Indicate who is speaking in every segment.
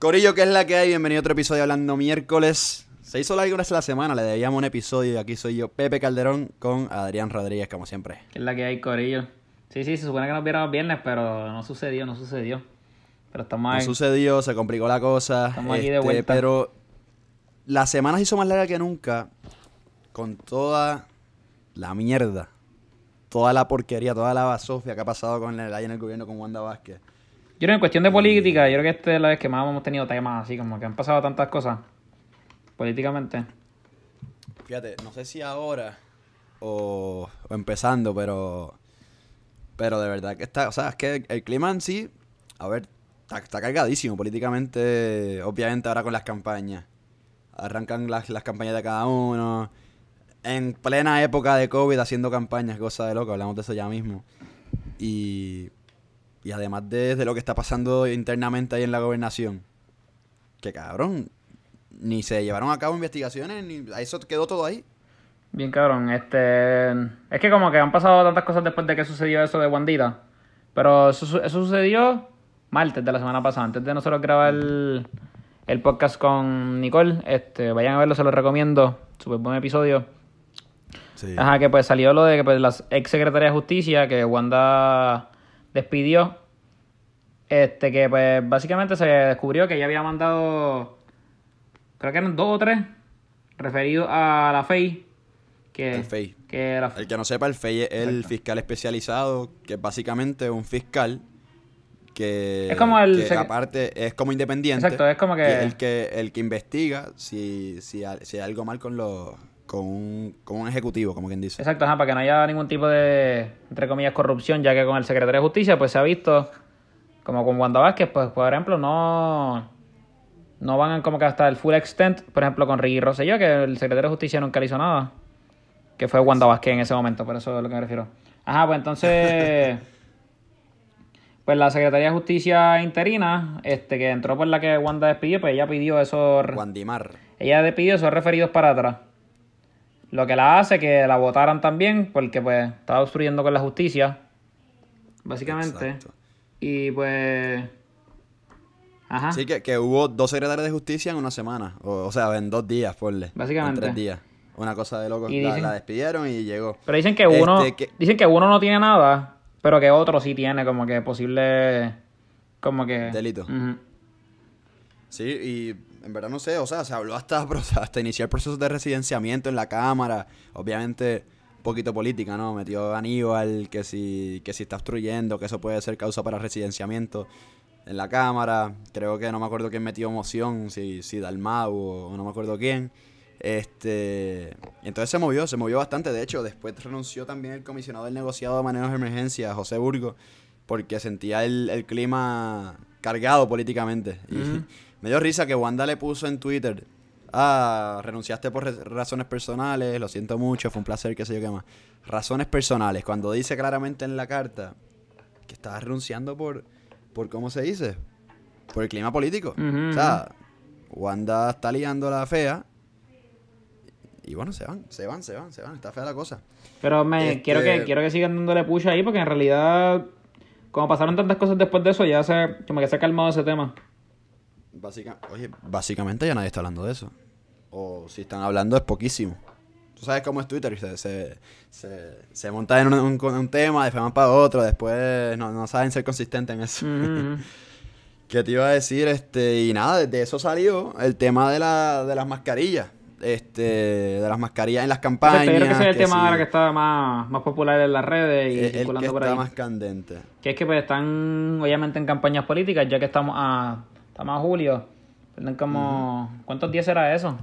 Speaker 1: Corillo, ¿qué es la que hay? Bienvenido a otro episodio hablando miércoles. Se hizo largo una vez a la semana, le debíamos un episodio y aquí soy yo, Pepe Calderón, con Adrián Rodríguez, como siempre.
Speaker 2: ¿Qué es la que hay, Corillo? Sí, sí, se supone que nos viéramos viernes, pero no sucedió, no sucedió. Pero estamos
Speaker 1: No
Speaker 2: ahí.
Speaker 1: sucedió, se complicó la cosa.
Speaker 2: Estamos aquí de
Speaker 1: este,
Speaker 2: vuelta.
Speaker 1: Pero la semana se hizo más larga que nunca, con toda la mierda, toda la porquería, toda la basofia que ha pasado con el, ahí en el gobierno con Wanda Vázquez.
Speaker 2: Yo creo que en cuestión de política, yo creo que esta es la vez que más hemos tenido temas así, como que han pasado tantas cosas políticamente.
Speaker 1: Fíjate, no sé si ahora o, o empezando, pero pero de verdad que está, o sea, es que el, el clima en sí, a ver, está, está cargadísimo políticamente, obviamente ahora con las campañas. Arrancan las, las campañas de cada uno. En plena época de COVID haciendo campañas, cosa de loco, hablamos de eso ya mismo. Y, y además de, de lo que está pasando internamente ahí en la gobernación, que cabrón, ni se llevaron a cabo investigaciones, ni eso quedó todo ahí.
Speaker 2: Bien cabrón, este... Es que como que han pasado tantas cosas después de que sucedió eso de Wandita. Pero eso, eso sucedió martes de la semana pasada, antes de nosotros grabar el, el podcast con Nicole. Este, vayan a verlo, se lo recomiendo. Súper buen episodio.
Speaker 1: Sí.
Speaker 2: Ajá, que pues salió lo de que pues, la ex secretaria de justicia que Wanda despidió. Este, que pues básicamente se descubrió que ella había mandado, creo que eran dos o tres, referidos a la FEI. Que,
Speaker 1: El FEI.
Speaker 2: Que la,
Speaker 1: El que no sepa, el FEI es el fiscal especializado, que es básicamente un fiscal que,
Speaker 2: Es como el
Speaker 1: que aparte es como independiente.
Speaker 2: Exacto, es como que-
Speaker 1: el que el que investiga si, si, si hay algo mal con los con un, con un ejecutivo, como quien dice.
Speaker 2: Exacto, ajá, para que no haya ningún tipo de, entre comillas, corrupción, ya que con el secretario de justicia, pues se ha visto, como con Wanda Vázquez, pues por ejemplo, no, no van como que hasta el full extent, por ejemplo, con Ricky Rosselló, que el secretario de justicia nunca le hizo nada, que fue Wanda Vázquez en ese momento, por eso es a lo que me refiero. Ajá, pues entonces, pues la secretaria de justicia interina, este, que entró por la que Wanda despidió, pues ella pidió esos,
Speaker 1: Wandimar.
Speaker 2: ella despidió esos referidos para atrás. Lo que la hace que la votaran también, porque pues estaba obstruyendo con la justicia, básicamente.
Speaker 1: Exacto.
Speaker 2: Y pues... Ajá.
Speaker 1: Sí, que, que hubo dos secretarios de justicia en una semana. O, o sea, en dos días, ponle.
Speaker 2: Básicamente.
Speaker 1: En tres días. Una cosa de loco.
Speaker 2: Y
Speaker 1: La,
Speaker 2: dicen-
Speaker 1: la despidieron y llegó.
Speaker 2: Pero dicen que uno,
Speaker 1: Este, que-
Speaker 2: dicen que uno no tiene nada, pero que otro sí tiene como que posible, como que...
Speaker 1: Delito. Sí, y en verdad no sé, o sea, se habló hasta, hasta iniciar procesos de residenciamiento en la Cámara. Obviamente, poquito política, ¿no? Metió Aníbal, que si, que si está obstruyendo, que eso puede ser causa para residenciamiento en la Cámara. Creo que no me acuerdo quién metió moción, si, si Dalmau o, no me acuerdo quién. Este, entonces se movió, se movió bastante. De hecho, después renunció también el comisionado del negociado de manejo de emergencia, José Burgo, porque sentía el, el clima cargado políticamente.
Speaker 2: Ujú.
Speaker 1: Me dio risa que Wanda le puso en Twitter, ah, renunciaste por razones personales, lo siento mucho, fue un placer, qué sé yo qué más. Razones personales, cuando dice claramente en la carta que estaba renunciando por, por ¿cómo se dice? Por el clima político. O sea, Wanda está liando la fea. Y bueno, se van, se van, se van, se van. Está fea la cosa.
Speaker 2: Pero me
Speaker 1: Este-
Speaker 2: quiero que quiero que sigan dándole push ahí porque en realidad como pasaron tantas cosas después de eso ya se como que se ha calmado ese tema.
Speaker 1: Básica, oye, básicamente ya nadie está hablando de eso. O si están hablando es poquísimo. Tú sabes cómo es Twitter, se, se, se, se monta en un, un- un tema, después van para otro, después no, no saben ser consistentes en eso. ¿Qué te iba a decir? Este, y nada, de eso salió el tema de, la, de las mascarillas. Este, de las mascarillas en las campañas.
Speaker 2: Yo creo que ese es el tema
Speaker 1: sí,
Speaker 2: ahora que está más, más popular en las redes y
Speaker 1: el que
Speaker 2: por ahí.
Speaker 1: está más candente.
Speaker 2: Que es que pues están obviamente en campañas políticas, ya que estamos a, estamos a julio. Faltan como... ¿Cuántos días será eso?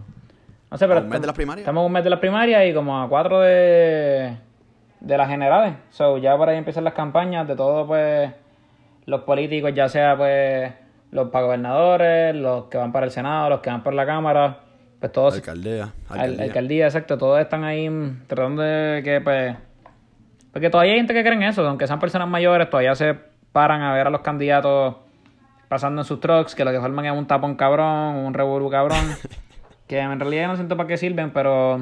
Speaker 2: No sé, pero...
Speaker 1: ¿A un mes de las primarias?
Speaker 2: Estamos un mes de las primarias y como a cuatro de, de las generales. So, ya por ahí empiezan las campañas de todos pues los políticos, ya sea pues los para gobernadores, los que van para el Senado, los que van por la Cámara, pues todos...
Speaker 1: Alcaldía.
Speaker 2: Al-
Speaker 1: alcaldía.
Speaker 2: Alcaldía. exacto. Todos están ahí mm, tratando de que, pues. Porque todavía hay gente que cree en eso, aunque sean personas mayores, todavía se paran a ver a los candidatos pasando en sus trucks, que lo que forman es un tapón cabrón, un revolú cabrón. que en realidad yo no siento para qué sirven, pero.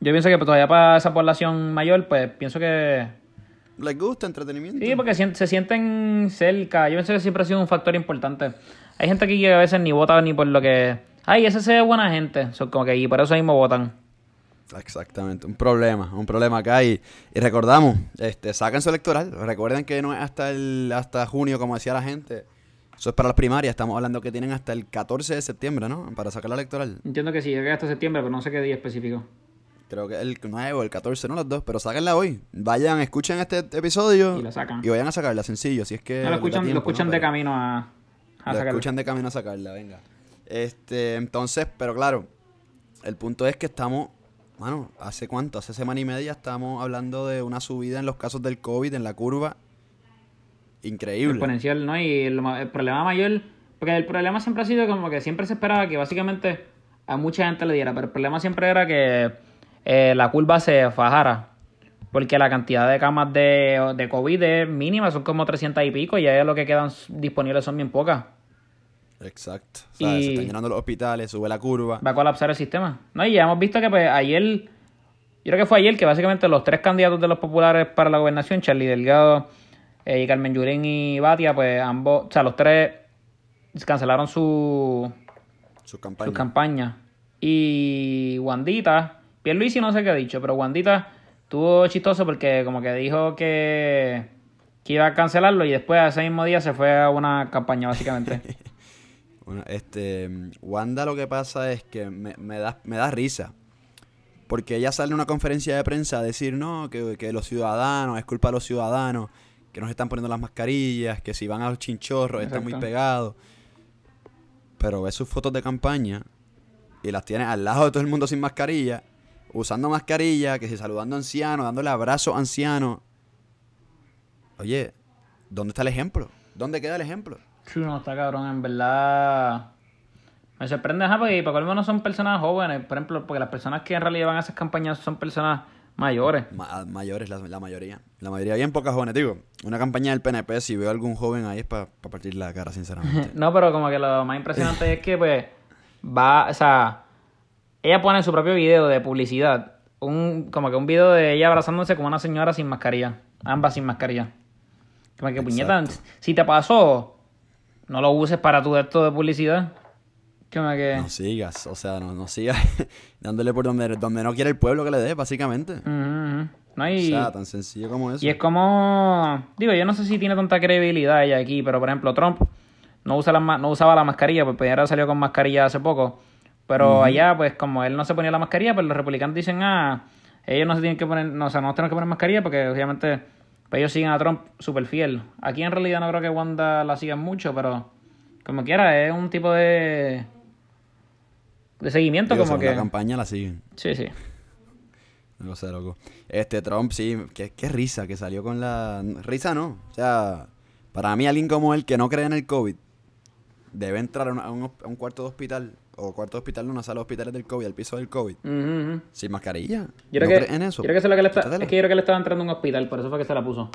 Speaker 2: Yo pienso que pues, todavía para esa población mayor, pues pienso que.
Speaker 1: ¿Les gusta entretenimiento?
Speaker 2: Sí, porque se sienten cerca. Yo pienso que siempre ha sido un factor importante. hay gente aquí que a veces ni vota ni por lo que... Ay, ese se ve buena gente. Son como que y por eso mismo votan.
Speaker 1: Exactamente, un problema, un problema acá y, y recordamos, este, saquen su electoral, recuerden que no es hasta el hasta junio como decía la gente, eso es para las primarias, estamos hablando que tienen hasta el 14 de septiembre, ¿no? Para sacar la electoral.
Speaker 2: Entiendo que sí, llega hasta septiembre, pero no sé qué día específico.
Speaker 1: Creo que el 9 o el 14, no los dos, pero sáquenla hoy. Vayan, escuchen este episodio
Speaker 2: Y la sacan.
Speaker 1: y vayan a sacarla, sencillo, si es que...
Speaker 2: No, lo escuchan,
Speaker 1: tiempo,
Speaker 2: lo escuchan
Speaker 1: ¿no?
Speaker 2: de camino a, a
Speaker 1: Lo escuchan de camino a sacarla, venga. Este, entonces, pero claro, el punto es que estamos, bueno, ¿hace cuánto? Hace semana y media estamos hablando de una subida en los casos del COVID en la curva increíble.
Speaker 2: exponencial, ¿no? Y el, ma- el problema mayor, porque el problema siempre ha sido como que siempre se esperaba que básicamente a mucha gente le diera, pero el problema siempre era que eh, la curva se fajara, porque la cantidad de camas de, de COVID es mínima, son como 300 y pico, y ya lo que quedan disponibles son bien pocas.
Speaker 1: Exacto. O sea,
Speaker 2: Y-
Speaker 1: se están llenando los hospitales, sube la curva.
Speaker 2: Va a colapsar el sistema. ¿no? Y ya hemos visto que pues ayer, yo creo que fue ayer que básicamente los tres candidatos de los populares para la gobernación, Charlie Delgado, eh, y Carmen Yulín y Batia, pues ambos, o sea, los tres cancelaron su,
Speaker 1: Sus
Speaker 2: su
Speaker 1: campañas.
Speaker 2: campaña. Y Wandita, Pierluisi no sé qué ha dicho, pero Wandita estuvo chistoso porque como que dijo que, que iba a cancelarlo y después ese mismo día se fue a una campaña básicamente.
Speaker 1: Bueno, este, Wanda lo que pasa es que me, me da, me da risa. Porque ella sale en una conferencia de prensa a decir, no, que, que los ciudadanos, es culpa de los ciudadanos, que nos están poniendo las mascarillas, que si van a los chinchorros están muy
Speaker 2: Exacto.
Speaker 1: pegados. Pero ves sus fotos de campaña y las tiene al lado de todo el mundo sin mascarilla, usando mascarilla, que si saludando a ancianos, dándole abrazo a ancianos. Oye, ¿dónde está el ejemplo? ¿Dónde queda el ejemplo?
Speaker 2: No, está cabrón, en verdad. Me sorprende, ajá, porque para colmo no son personas jóvenes, por ejemplo, porque las personas que en realidad van a esas campañas son personas mayores.
Speaker 1: Ma- mayores, la, la mayoría. La mayoría, bien pocas jóvenes. Digo, una campaña del PNP, si veo algún joven ahí es para partir la cara, sinceramente.
Speaker 2: No, pero como que lo más impresionante es que, pues, va, o sea, ella pone su propio video de publicidad, un, como que un video de ella abrazándose con una señora sin mascarilla, ambas sin mascarilla. Como que, puñeta, si te pasó, no lo uses para tu esto de publicidad. Como que...
Speaker 1: No sigas, o sea, no, no sigas dándole por donde, donde no quiere el pueblo que le dé, básicamente.
Speaker 2: No,
Speaker 1: O
Speaker 2: y,
Speaker 1: sea, tan sencillo como eso.
Speaker 2: y es como... Digo, yo no sé si tiene tanta credibilidad ella aquí, pero por ejemplo, Trump no, usa la, no usaba la mascarilla, pues ahora salió con mascarilla hace poco. Pero allá, pues como él no se ponía la mascarilla, pues los republicanos dicen, ah, ellos no se tienen que poner, no, o sea, no tienen que poner mascarilla porque obviamente pues, ellos siguen a Trump súper fiel. Aquí en realidad no creo que Wanda la siga mucho, pero como quiera, es un tipo de... De seguimiento
Speaker 1: Digo,
Speaker 2: como que...
Speaker 1: la campaña la siguen.
Speaker 2: Sí, sí.
Speaker 1: No sé, loco. Este Trump, sí, qué, qué risa que salió con la... Risa no. O sea, para mí alguien como él que no cree en el COVID debe entrar a, una- a un, a un cuarto de hospital, o cuarto de hospital, una sala de hospitales del COVID, al piso del COVID, sin mascarilla.
Speaker 2: Yo creo,
Speaker 1: ¿No
Speaker 2: que,
Speaker 1: en eso?
Speaker 2: yo creo que eso es lo que le está,
Speaker 1: Quítatela.
Speaker 2: es que yo creo que le estaba entrando a un hospital, por eso fue que se la puso.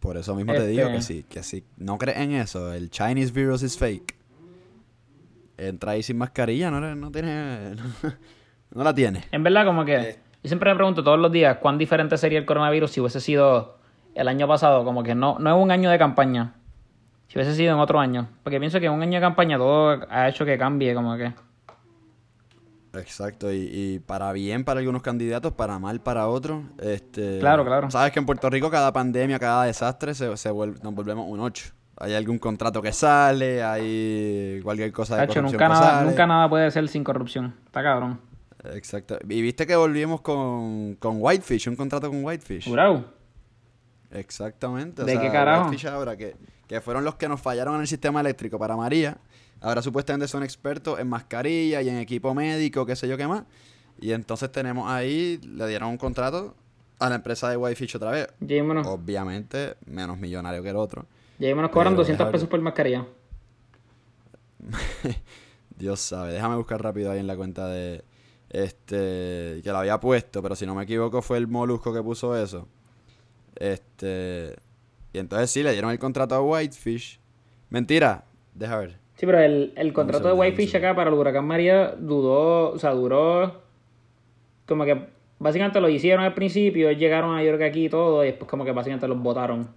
Speaker 1: Por eso mismo
Speaker 2: Este-
Speaker 1: te digo que sí, que si no crees en eso, el Chinese virus is fake. Entra ahí sin mascarilla, no, no tiene... No, la tiene.
Speaker 2: En verdad, como que
Speaker 1: Eh.
Speaker 2: yo siempre me pregunto todos los días cuán diferente sería el coronavirus si hubiese sido el año pasado, como que no, no es un año de campaña, si hubiese sido en otro año, porque pienso que en un año de campaña todo ha hecho que cambie, como que...
Speaker 1: Exacto, y, y para bien para algunos candidatos, para mal para otros. Este,
Speaker 2: Claro, claro.
Speaker 1: Sabes que en Puerto Rico cada pandemia, cada desastre, se, se vuelve, nos volvemos un 8. Hay algún contrato que sale, hay cualquier cosa de
Speaker 2: Hacho,
Speaker 1: corrupción
Speaker 2: nunca
Speaker 1: que
Speaker 2: nada,
Speaker 1: sale.
Speaker 2: nunca nada puede ser sin corrupción, está cabrón.
Speaker 1: Exacto. Y viste que volvimos con, con Whitefish, un contrato con Whitefish.
Speaker 2: Jurado.
Speaker 1: Exactamente. o
Speaker 2: ¿De
Speaker 1: sea,
Speaker 2: qué carajo?
Speaker 1: Whitefish ahora, que, que fueron los que nos fallaron en el sistema eléctrico para María. Ahora supuestamente son expertos en mascarilla y en equipo médico, qué sé yo qué más. Y entonces tenemos ahí, le dieron un contrato a la empresa de Whitefish otra vez. Obviamente, menos millonario que el otro.
Speaker 2: Mismo nos cobran
Speaker 1: Pero
Speaker 2: 200
Speaker 1: déjame-
Speaker 2: pesos por mascarilla.
Speaker 1: Dios sabe. Déjame buscar rápido ahí en la cuenta de. Este. Que lo había puesto, pero si no me equivoco fue el molusco que puso eso. Este. Y entonces sí, le dieron el contrato a Whitefish. Mentira. Deja ver.
Speaker 2: Sí, pero el, el contrato de Whitefish acá para el huracán María dudó, o sea, duró como que básicamente lo hicieron al principio, llegaron a York aquí y todo, y después como que básicamente los votaron.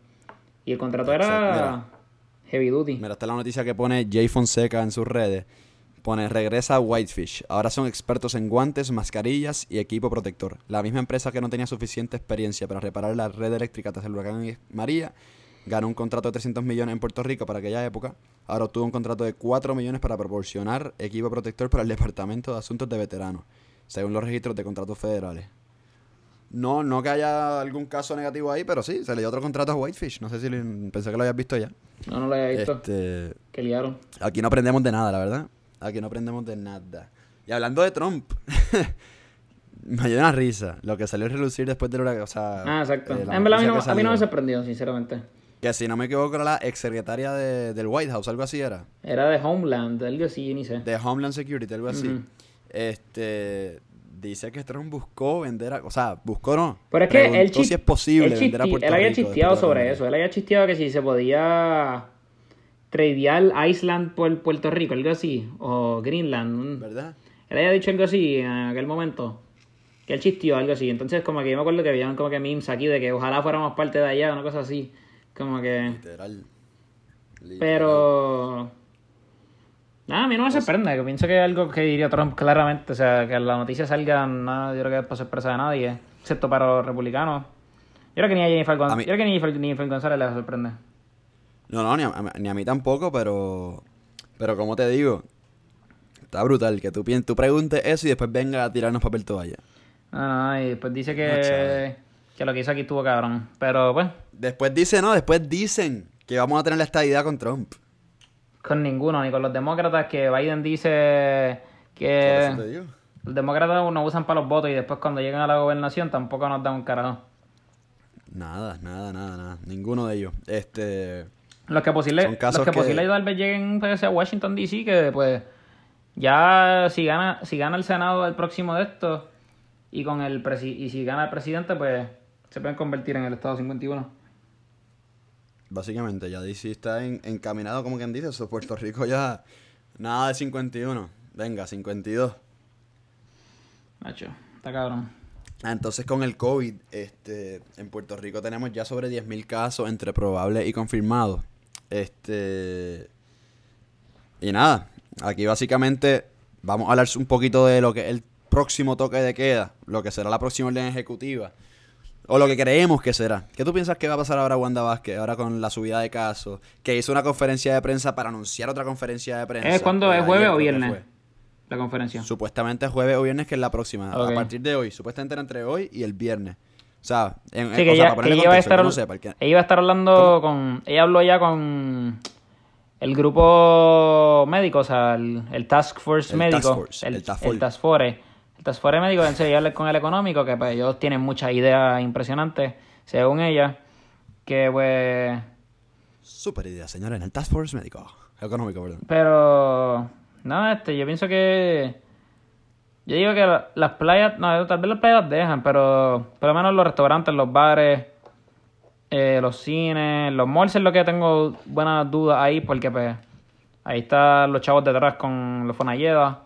Speaker 2: Y el contrato era Heavy duty.
Speaker 1: Mira, esta es la noticia que pone Jay Fonseca en sus redes. Pone, regresa Whitefish. Ahora son expertos en guantes, mascarillas y equipo protector. La misma empresa que no tenía suficiente experiencia para reparar la red eléctrica tras el huracán María, ganó un contrato de 300 millones en Puerto Rico para aquella época. Ahora obtuvo un contrato de 4 millones para proporcionar equipo protector para el Departamento de Asuntos de Veteranos, según los registros de contratos federales. No, no que haya algún caso negativo ahí, pero sí, se le dio otro contrato a Whitefish. No sé si le- pensé que lo habías visto ya.
Speaker 2: No, no lo había visto.
Speaker 1: Este,
Speaker 2: Que liaron.
Speaker 1: Aquí no aprendemos de nada, la verdad. Aquí no aprendemos de nada. Y hablando de Trump, me dio una risa lo que salió a relucir después del huracán. O sea,
Speaker 2: Ah, exacto.
Speaker 1: eh,
Speaker 2: en verdad a mí, no, a mí no me sorprendió, sinceramente.
Speaker 1: Que si no me equivoco era la exsecretaria de, del White House, algo así era.
Speaker 2: Era de Homeland, algo así, ni sé.
Speaker 1: De Homeland Security, algo así. Este dice que Trump buscó vender a, o sea, buscó no.
Speaker 2: Pero es que él,
Speaker 1: si es posible
Speaker 2: él
Speaker 1: vender a Puerto
Speaker 2: él había
Speaker 1: Rico
Speaker 2: chisteado sobre eso. Él había chisteado que si se podía tradear Iceland por Puerto Rico, algo así. O Greenland.
Speaker 1: ¿Verdad?
Speaker 2: Él había dicho algo así en aquel momento. Que él chisteó algo así. Entonces, como que yo me acuerdo que habían como que memes aquí de que ojalá fuéramos parte de allá, una cosa así. Como que.
Speaker 1: Literal. Literal.
Speaker 2: Pero. Nada, a mí no me sorprende. Que pienso que es algo que diría Trump claramente. O sea, que la noticia salga, nada, yo creo que es por sorpresa de nadie. Excepto para los republicanos. Yo creo que ni a Jennifer, Gon-
Speaker 1: A mí-
Speaker 2: yo creo que ni Jennifer, ni Jennifer González le sorprende.
Speaker 1: No, no, ni a, ni a mí tampoco, pero. Pero como te digo, está brutal que tú, tú preguntes eso y después venga a tirarnos papel toalla.
Speaker 2: No, no, y después dice que, que lo que hizo aquí estuvo cabrón. Pero pues,
Speaker 1: Después dice, no, después dicen que vamos a tener la estadidad con Trump.
Speaker 2: Con ninguno, ni con los demócratas, que Biden dice que los demócratas nos usan para los votos y después cuando llegan a la gobernación tampoco nos dan un carajo.
Speaker 1: Nada, nada, nada, nada. Ninguno de ellos. Este.
Speaker 2: Los que posible, los que,
Speaker 1: que-
Speaker 2: posible tal vez lleguen pues, a Washington DC, que pues ya si gana, si gana el Senado el próximo de estos y con el presi- y si gana el presidente, pues se pueden convertir en el Estado 51.
Speaker 1: Básicamente, ya DC está en- encaminado, como quien dice, eso, Puerto Rico ya. Nada de 51. Venga, 52.
Speaker 2: Nacho, está cabrón.
Speaker 1: Ah, entonces con el COVID, este, en Puerto Rico tenemos ya sobre 10.000 casos entre probables y confirmados. Este, y nada, aquí básicamente vamos a hablar un poquito de lo que es el próximo toque de queda, lo que será la próxima orden ejecutiva, o lo que creemos que será. ¿Qué tú piensas que va a pasar ahora Wanda Vázquez, ahora con la subida de casos, que hizo una conferencia de prensa para anunciar otra conferencia de prensa?
Speaker 2: ¿Es cuando
Speaker 1: Pues
Speaker 2: es jueves o
Speaker 1: que
Speaker 2: viernes?
Speaker 1: fue.
Speaker 2: La conferencia.
Speaker 1: Supuestamente jueves o viernes, que es la próxima. A partir de hoy. Supuestamente era entre hoy y el viernes. O sea, en,
Speaker 2: Sí,
Speaker 1: en-
Speaker 2: que
Speaker 1: o sea, para
Speaker 2: que
Speaker 1: ponerle
Speaker 2: iba a
Speaker 1: contexto,
Speaker 2: estar,
Speaker 1: que no sepa, el que-
Speaker 2: ella iba a estar hablando con, ella habló ya con el grupo médico, o sea, el, el Task Force
Speaker 1: El
Speaker 2: médico,
Speaker 1: Task Force,
Speaker 2: el,
Speaker 1: el Task
Speaker 2: el
Speaker 1: Force.
Speaker 2: Task Force, el Task Force médico, en serio, hablar con el económico, que pues ellos tienen muchas ideas impresionantes, según ella, que pues,
Speaker 1: Súper idea, señora, en el Task Force médico. Económico, perdón.
Speaker 2: pero, nada, este, yo pienso que, yo digo que la- las playas, no, tal vez las playas las dejan, pero por lo menos los restaurantes, los bares, eh, los cines, los malls es lo que tengo buenas dudas ahí, porque pues ahí están los chavos detrás con los Fonalleda.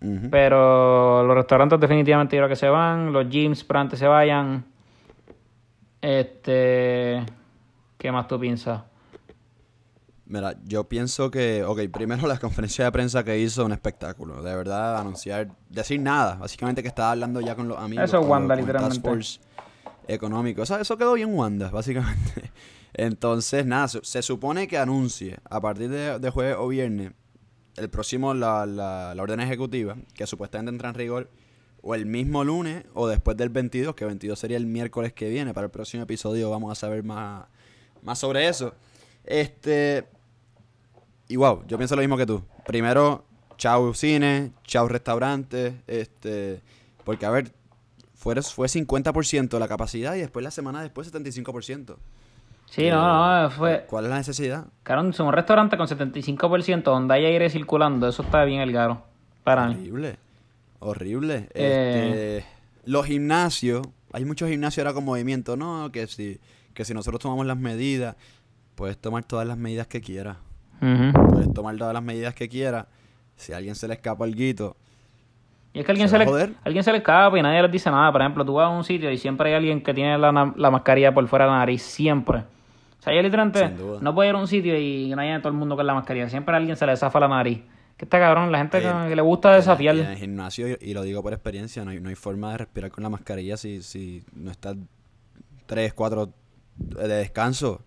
Speaker 2: Pero los restaurantes definitivamente yo creo que se van, los gyms probablemente se vayan. Este, ¿qué más tú piensas?
Speaker 1: Mira, yo pienso que, ok, primero la conferencia de prensa que hizo, un espectáculo. De verdad, anunciar, decir nada. Básicamente que estaba hablando ya con los amigos.
Speaker 2: Eso es
Speaker 1: con
Speaker 2: Wanda,
Speaker 1: con
Speaker 2: literalmente.
Speaker 1: Force económico. O sea, eso quedó bien Wanda, básicamente. Entonces, nada, se, se supone que anuncie a partir de, de jueves o viernes el próximo, la, la, la orden ejecutiva, que supuestamente entra en rigor o el mismo lunes o después del 22, que 22 sería el miércoles que viene. Para el próximo episodio vamos a saber más, más sobre eso. Este. Y wow, yo pienso lo mismo que tú. Primero, chau cine, chau restaurantes, este. Porque a ver, fue, fue 50% la capacidad y después la semana después 75%.
Speaker 2: Sí,
Speaker 1: Eh,
Speaker 2: no, no, fue...
Speaker 1: ¿Cuál es la necesidad?
Speaker 2: Cabrón, si un restaurante con 75% donde hay aire circulando, eso está bien el caro. Para mí.
Speaker 1: Horrible. Horrible.
Speaker 2: Eh.
Speaker 1: Este, los gimnasios, hay muchos gimnasios ahora con movimiento, no, que si, que si nosotros tomamos las medidas, puedes tomar todas las medidas que quieras. Puedes tomar todas las medidas que quieras. Si a alguien se le escapa el guito,
Speaker 2: Y es que alguien
Speaker 1: ¿Se
Speaker 2: le, alguien se le escapa y nadie les dice nada. Por ejemplo, tú vas a un sitio y siempre hay alguien que tiene la, la mascarilla por fuera de la nariz. Siempre. Sea, yo literalmente no puedo ir a un sitio y no haya todo el mundo con la mascarilla. Siempre a alguien se le zafa la nariz. Que está cabrón, la gente que, le gusta desafiar.
Speaker 1: En el gimnasio, y- lo digo por experiencia, no hay, no hay forma de respirar con la mascarilla si, si no estás tres, cuatro de descanso.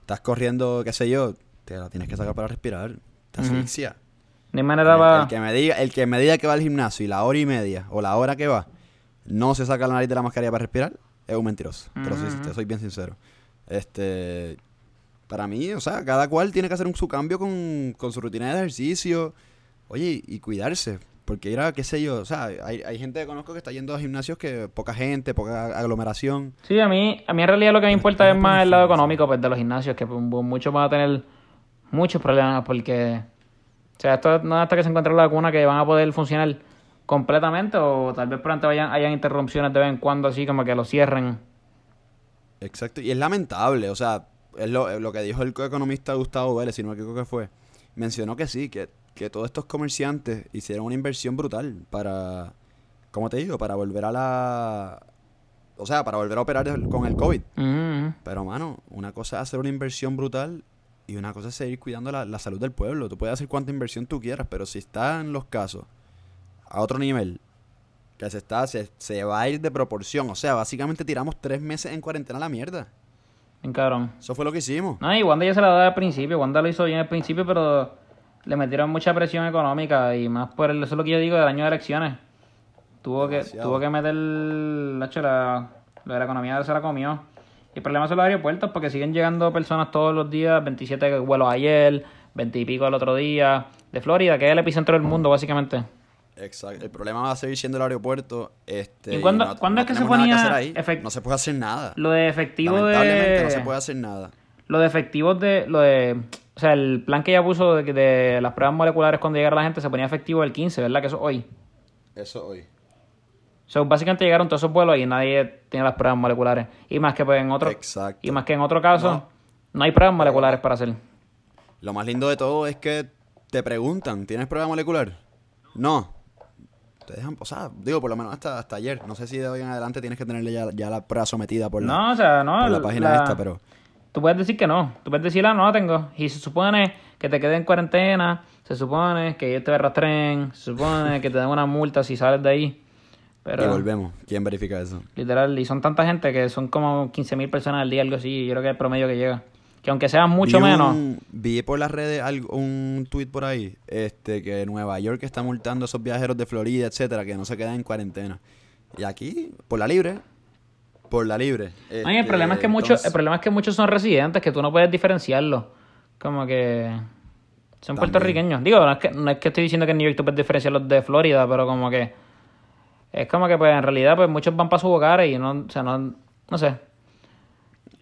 Speaker 1: Estás corriendo, qué sé yo, te la tienes que sacar para respirar. Te asfixia.
Speaker 2: Ni manera
Speaker 1: El,
Speaker 2: va.
Speaker 1: el que me diga, el que me diga que va al gimnasio y la hora y media o la hora que va no se saca la nariz de la mascarilla para respirar, es un mentiroso. Te, lo soy, te soy bien sincero. Este, para mí, o sea, cada cual tiene que hacer un, su cambio con, con su rutina de ejercicio. Oye, y, cuidarse. Porque ir a, qué sé yo, o sea, hay, hay gente que conozco que está yendo a gimnasios que poca gente, poca aglomeración.
Speaker 2: Sí, a mí, a mí en realidad lo que me
Speaker 1: Pero
Speaker 2: importa
Speaker 1: es
Speaker 2: más el lado económico pues, de los gimnasios, que pues, muchos van a tener muchos problemas porque, o sea, esto no es hasta que se encuentre la vacuna que van a poder funcionar completamente o tal vez pronto vayan, hayan interrupciones de vez en cuando así como que lo cierren.
Speaker 1: Exacto, y es lamentable, o sea, es lo, lo que dijo el economista Gustavo Vélez, si no me equivoco que fue, mencionó que sí, que, que todos estos comerciantes hicieron una inversión brutal para, como te digo, para volver a la, o sea, para volver a operar con el COVID.
Speaker 2: Ujú.
Speaker 1: Pero, mano, una cosa es hacer una inversión brutal y una cosa es seguir cuidando la, la salud del pueblo. Tú puedes hacer cuanta inversión tú quieras, pero si están los casos a otro nivel, que se está, se, se va a ir de proporción. O sea, básicamente tiramos tres meses en cuarentena a la mierda.
Speaker 2: Bien cabrón.
Speaker 1: Eso fue lo que hicimos.
Speaker 2: No, y Wanda ya se la da al principio, Wanda lo hizo bien al principio, pero le metieron mucha presión económica y más por el, eso es lo que yo digo del año de elecciones. Tuvo que, tuvo que meter Nacho, la, lo de la economía se la comió. Y el problema son los aeropuertos porque siguen llegando personas todos los días, 27 vuelos ayer, 20 y pico el otro día, de Florida, que es el epicentro del mundo básicamente.
Speaker 1: Exacto. El problema va a seguir siendo el aeropuerto. Este,
Speaker 2: ¿Y cuándo-
Speaker 1: no-
Speaker 2: cuándo
Speaker 1: no
Speaker 2: es que se ponía efect-
Speaker 1: No se puede hacer nada.
Speaker 2: Lo de efectivo
Speaker 1: Lamentablemente
Speaker 2: de...
Speaker 1: no se puede hacer nada.
Speaker 2: Lo de efectivos de, lo de, o sea, el plan que ella puso de, de las pruebas moleculares cuando llegara la gente se ponía efectivo el 15, ¿verdad? Que eso es hoy.
Speaker 1: Eso hoy.
Speaker 2: So, básicamente llegaron todos esos vuelos y nadie tiene las pruebas moleculares. Y más que pues, en otro,
Speaker 1: Exacto.
Speaker 2: y más que en otro caso, no,
Speaker 1: No.
Speaker 2: hay pruebas moleculares para hacer.
Speaker 1: Lo más lindo de todo es que te preguntan, ¿tienes prueba molecular? No. Te dejan, o sea, digo, por lo menos hasta, hasta ayer. No sé si de hoy en adelante tienes que tenerle ya, ya la prueba sometida por la,
Speaker 2: No, o sea, no.
Speaker 1: por la página
Speaker 2: la-
Speaker 1: esta, pero...
Speaker 2: Tú puedes decir que no. Tú puedes decir, ah, no la tengo. Y se supone que te quedes en cuarentena. Se supone que ellos te rastren. Se supone que te den una multa si sales de ahí. Pero,
Speaker 1: Y volvemos. ¿Quién verifica eso?
Speaker 2: literal, y son tanta gente que son como 15.000 personas al día, algo así. Yo creo que es el promedio que llega. Que aunque sean mucho
Speaker 1: Vi
Speaker 2: menos.
Speaker 1: un- vi por las redes algo- un tweet por ahí, este, que Nueva York está multando a esos viajeros de Florida, etcétera, que no se quedan en cuarentena. Y aquí, por la libre, por la libre.
Speaker 2: Ay, el problema es que
Speaker 1: Este,
Speaker 2: muchos, el problema es que muchos son residentes, que tú no puedes diferenciarlos. Como que son
Speaker 1: También.
Speaker 2: puertorriqueños. Digo, no es que no es que estoy diciendo que en New York tú puedes diferenciarlos de Florida, pero como que es como que pues en realidad pues muchos van para sus hogares y no, o sea, no, no sé.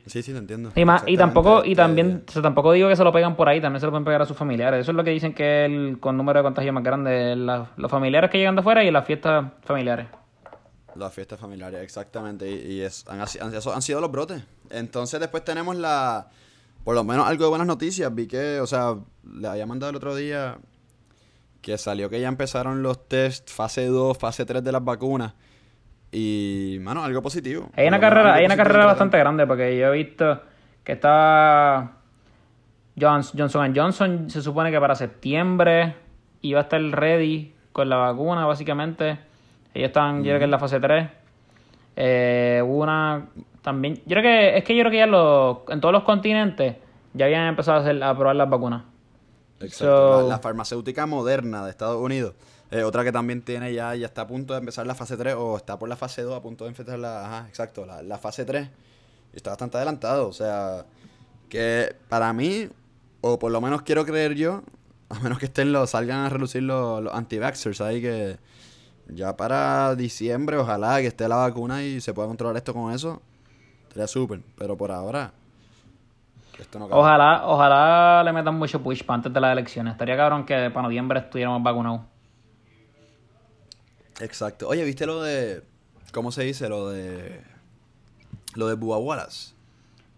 Speaker 1: Sí, sí, te entiendo.
Speaker 2: Y más, y tampoco, y también, o sea, tampoco digo que se lo pegan por ahí, también se lo pueden pegar a sus familiares. Eso es lo que dicen que el con número de contagios más grande, la- los familiares que llegan de afuera y las fiestas familiares.
Speaker 1: Las fiestas familiares, exactamente. Y, y es, han, han- esos han sido los brotes. Entonces después tenemos la... Por lo menos algo de buenas noticias. Vi que, o sea, le había mandado el otro día que salió que ya empezaron los test fase 2, fase 3 de las vacunas. Y, mano, algo positivo.
Speaker 2: Hay una carrera, hay una carrera bastante grande porque yo he visto que está Johns- Johnson Johnson se supone que para septiembre iba a estar ready con la vacuna básicamente. Ellos están, yo creo que en la fase 3. Eh, una también, yo creo que es que yo creo que ya los, en todos los continentes ya habían empezado a, hacer, a probar las vacunas.
Speaker 1: Exacto.
Speaker 2: So-
Speaker 1: la, la farmacéutica moderna de Estados Unidos. Eh, otra que también tiene ya, ya está a punto de empezar la fase 3 o está por la fase 2 a punto de empezar la, ajá, exacto, la, la fase 3. Y está bastante adelantado. O sea, que para mí, o por lo menos quiero creer yo, a menos que estén los, salgan a relucir los, los anti-vaxxers ahí que ya para diciembre ojalá que esté la vacuna y se pueda controlar esto con eso. Sería súper. Pero por ahora, esto no.
Speaker 2: Ojalá, ojalá le metan mucho push para antes de las elecciones. Estaría cabrón que para noviembre estuviéramos vacunados.
Speaker 1: Exacto. Oye, ¿viste lo de. ¿Cómo se dice? Lo de. Lo de Bubba Wallace.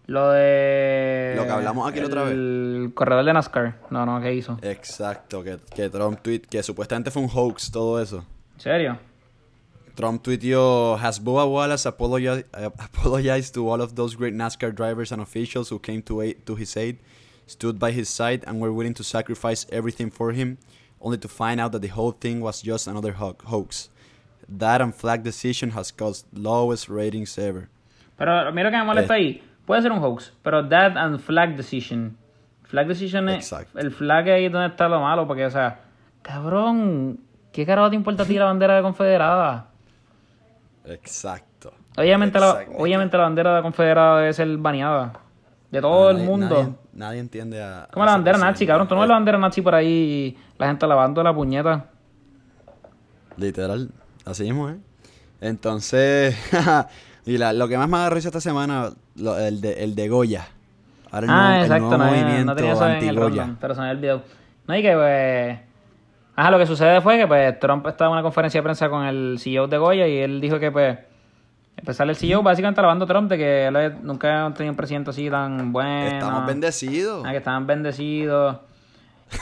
Speaker 2: Lo de.
Speaker 1: Lo que hablamos aquí la otra vez.
Speaker 2: El corredor de NASCAR. No, no, ¿qué hizo?
Speaker 1: Exacto, que, que Trump tweet, que supuestamente fue un hoax todo eso.
Speaker 2: ¿En serio?
Speaker 1: Trump tuiteó, has Bubba Wallace apologized, apologized to all of those great NASCAR drivers and officials who came to, aid, to his aid, stood by his side, and were willing to sacrifice everything for him, only to find out that the whole thing was just another ho hoax. That and flag decision has caused lowest ratings ever.
Speaker 2: Pero mira que me molesta ahí. Puede ser un hoax, pero that and flag decision. Flag decision es.
Speaker 1: Exacto.
Speaker 2: El flag ahí es donde está lo malo, porque, o sea, cabrón, ¿qué carajo te importa a ti la bandera de confederada?
Speaker 1: Exacto.
Speaker 2: Obviamente la, obviamente la bandera de confederada debe ser baneada. De todo el mundo.
Speaker 1: Nadie, nadie entiende a.
Speaker 2: Como
Speaker 1: a
Speaker 2: la bandera nazi, cabrón. Tú no ves la bandera nazi por ahí y la gente lavando la puñeta.
Speaker 1: Literal, así mismo, ¿eh? Entonces, y la- lo que más me agarró esta semana, lo- el, de, el de Goya. Ahora el
Speaker 2: Ah,
Speaker 1: nuevo, el
Speaker 2: exacto,
Speaker 1: nuevo
Speaker 2: no,
Speaker 1: movimiento
Speaker 2: no tenía eso en el random, pero se me olvidó. No, y que pues... Ajá, lo que sucede fue que pues Trump estaba en una conferencia de prensa con el CEO de Goya y él dijo que pues... Empezar el CEO básicamente alabando a Trump de que él nunca ha tenido un presidente así tan bueno.
Speaker 1: Estamos bendecidos.
Speaker 2: Ah, que estaban bendecidos.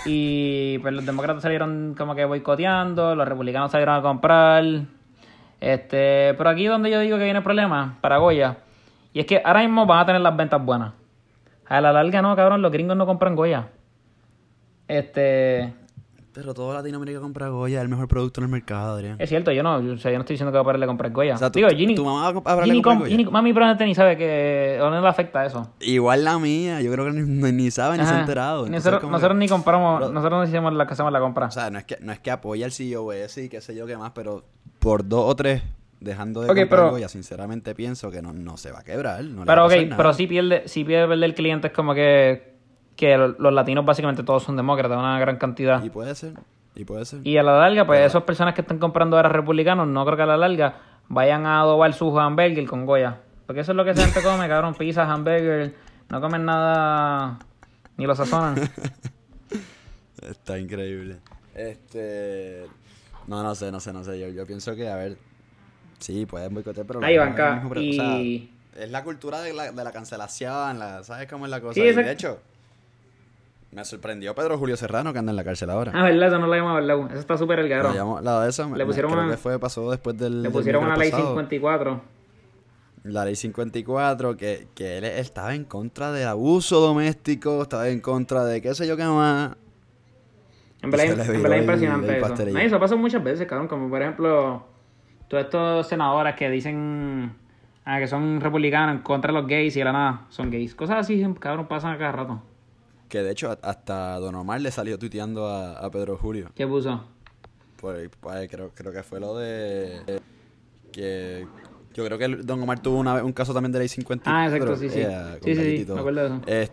Speaker 2: Y pues los demócratas salieron como que boicoteando, los republicanos salieron a comprar. Este, pero aquí donde yo digo que viene el problema, para Goya, y es que ahora mismo van a tener las ventas buenas. A la larga no, cabrón, los gringos no compran Goya. Este,
Speaker 1: Pero todo Latinoamérica compra Goya, es el mejor producto en el mercado, Adrián.
Speaker 2: es cierto, yo no, o sea, yo no estoy diciendo que voy a pararle a comprar Goya.
Speaker 1: O sea,
Speaker 2: Digo,
Speaker 1: tu-
Speaker 2: Ginny,
Speaker 1: tu mamá va a pararle a comprar
Speaker 2: com-
Speaker 1: Goya.
Speaker 2: Ginny- mami probablemente ni sabe que, o no le afecta eso.
Speaker 1: Igual la mía, yo creo que ni, ni- sabe ni se ha enterado. Entonces,
Speaker 2: Nosotros, nosotros
Speaker 1: que-
Speaker 2: ni compramos, nosotros no hicimos la que hacemos la compra.
Speaker 1: O sea, no es que, no es que apoya al CEO ese y qué sé yo qué más, pero por dos o tres, dejando de comprar
Speaker 2: pero-
Speaker 1: Goya, sinceramente pienso que no, no se va a quebrar. No le
Speaker 2: Pero
Speaker 1: va
Speaker 2: ok, pero sí pierde, sí pierde el cliente es como que, que lo- los latinos básicamente todos son demócratas, una gran cantidad.
Speaker 1: Y puede ser, y puede ser.
Speaker 2: Y a la larga, pues esas personas que están comprando ahora republicanos, no creo que a la larga vayan a adobar su hamburger con Goya. Porque eso es lo que esa gente come, cabrón, pizza, hamburger, no comen nada, ni lo sazonan.
Speaker 1: Está increíble. Este. No, no sé, no sé, no sé. Yo, yo pienso que, a ver. Sí, pueden boicotear, pero.
Speaker 2: Ahí van acá,
Speaker 1: mismo pre- o sea,
Speaker 2: y-
Speaker 1: es la cultura de la, de la cancelación, la, ¿sabes cómo es la cosa?
Speaker 2: Sí,
Speaker 1: Y de hecho, me sorprendió Pedro Julio Serrano que anda en la cárcel ahora.
Speaker 2: ah, verdad, eso no lo habíamos hablado. Eso está súper el cabrón.
Speaker 1: llamó- la de eso,
Speaker 2: Le
Speaker 1: me-
Speaker 2: pusieron
Speaker 1: creo
Speaker 2: una-
Speaker 1: que fue, pasó después del.
Speaker 2: Le
Speaker 1: del
Speaker 2: pusieron una
Speaker 1: micro
Speaker 2: ley
Speaker 1: pasado.
Speaker 2: 54.
Speaker 1: La ley 54, que, que él estaba en contra del abuso doméstico, estaba en contra de qué sé yo qué más.
Speaker 2: En verdad, en verdad
Speaker 1: el-
Speaker 2: impresionante
Speaker 1: el
Speaker 2: eso.
Speaker 1: pastelillo.
Speaker 2: No, y eso pasa muchas veces, cabrón. Como por ejemplo, todos estos senadores que dicen ah, que son republicanos en contra de los gays y de la nada son gays. Cosas así, cabrón, pasan a cada rato.
Speaker 1: Que de hecho hasta Don Omar le salió tuiteando a, a Pedro Julio.
Speaker 2: ¿Qué puso?
Speaker 1: Pues, pues, creo, creo que fue lo de que yo creo que el- Don Omar tuvo una un caso también de ley 54.
Speaker 2: Ah, exacto, sí, sí.
Speaker 1: eh,
Speaker 2: Sí, sí, sí, me acuerdo de eso.
Speaker 1: Eh,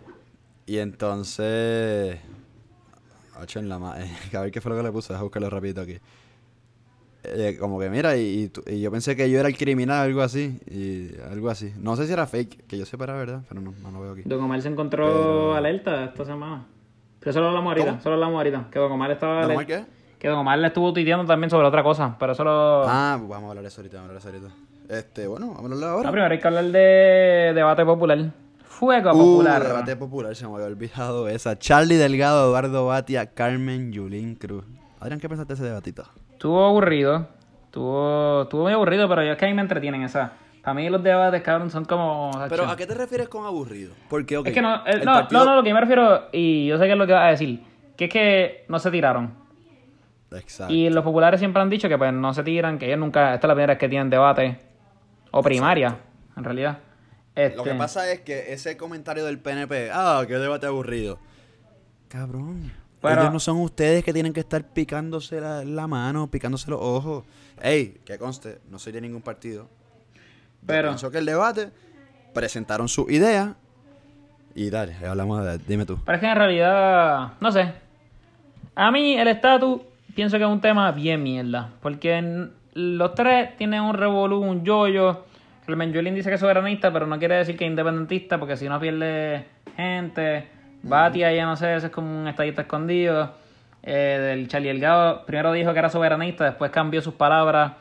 Speaker 1: y entonces Hacho en la ma- a ver qué fue lo que le puse, deja buscarlo rapidito aquí. Eh, como que mira, y, y y yo pensé que yo era el criminal, algo así, y algo así. No sé si era fake, que yo sepa era verdad, pero no, no lo veo aquí.
Speaker 2: Don Omar se encontró
Speaker 1: Pero-
Speaker 2: alerta esta semana. Pero eso lo hablamos ahorita,
Speaker 1: ¿Cómo?
Speaker 2: solo hablamos ahorita. Que Don Omar estaba
Speaker 1: ¿Don Omar qué?
Speaker 2: Que Don Omar le estuvo tuiteando también sobre otra cosa, pero eso lo...
Speaker 1: Ah, pues vamos a hablar eso ahorita, vamos a hablar eso ahorita. Este, bueno, vamos a hablarlo ahora.
Speaker 2: No, primero hay que hablar de debate popular. Fuego
Speaker 1: Uh,
Speaker 2: popular.
Speaker 1: debate popular, se me había olvidado esa. Charlie Delgado, Eduardo Batia, Carmen Yulín Cruz. Adrián, ¿qué pensaste de ese debatito?
Speaker 2: Estuvo aburrido. Estuvo, estuvo muy aburrido, pero yo es que a mí me entretienen esa. Para mí los debates, cabrón, son como...
Speaker 1: Pero,
Speaker 2: hacho.
Speaker 1: ¿a qué te refieres con aburrido? Porque,
Speaker 2: Es que no,
Speaker 1: el
Speaker 2: no,
Speaker 1: partido-
Speaker 2: no, no, lo que yo me refiero, y yo sé que es lo que vas a decir, que es que no se tiraron.
Speaker 1: Exacto.
Speaker 2: Y los populares siempre han dicho que pues no se tiran, que ellos nunca, esta es la primera vez que tienen debate, o primaria, en realidad. Este,
Speaker 1: Lo que pasa es que ese comentario del PNP, ah, qué debate aburrido. Cabrón.
Speaker 2: Pero-
Speaker 1: Ellos no son ustedes que tienen que estar picándose la, la mano, picándose los ojos. Ey, que conste, no soy de ningún partido.
Speaker 2: Pero-
Speaker 1: pienso que el debate presentaron su idea y dale, hablamos de, dime tú.
Speaker 2: Pero es que en realidad, no sé. A mí el estatus pienso que es un tema bien mierda. Porque los tres tienen un revolú, un yoyo. El Menjuelín dice que es soberanista, pero no quiere decir que es independentista, porque si no pierde gente. Batia, ya no sé, ese es como un estadista escondido. Eh, del Charlie Delgado, primero dijo que era soberanista, después cambió sus palabras.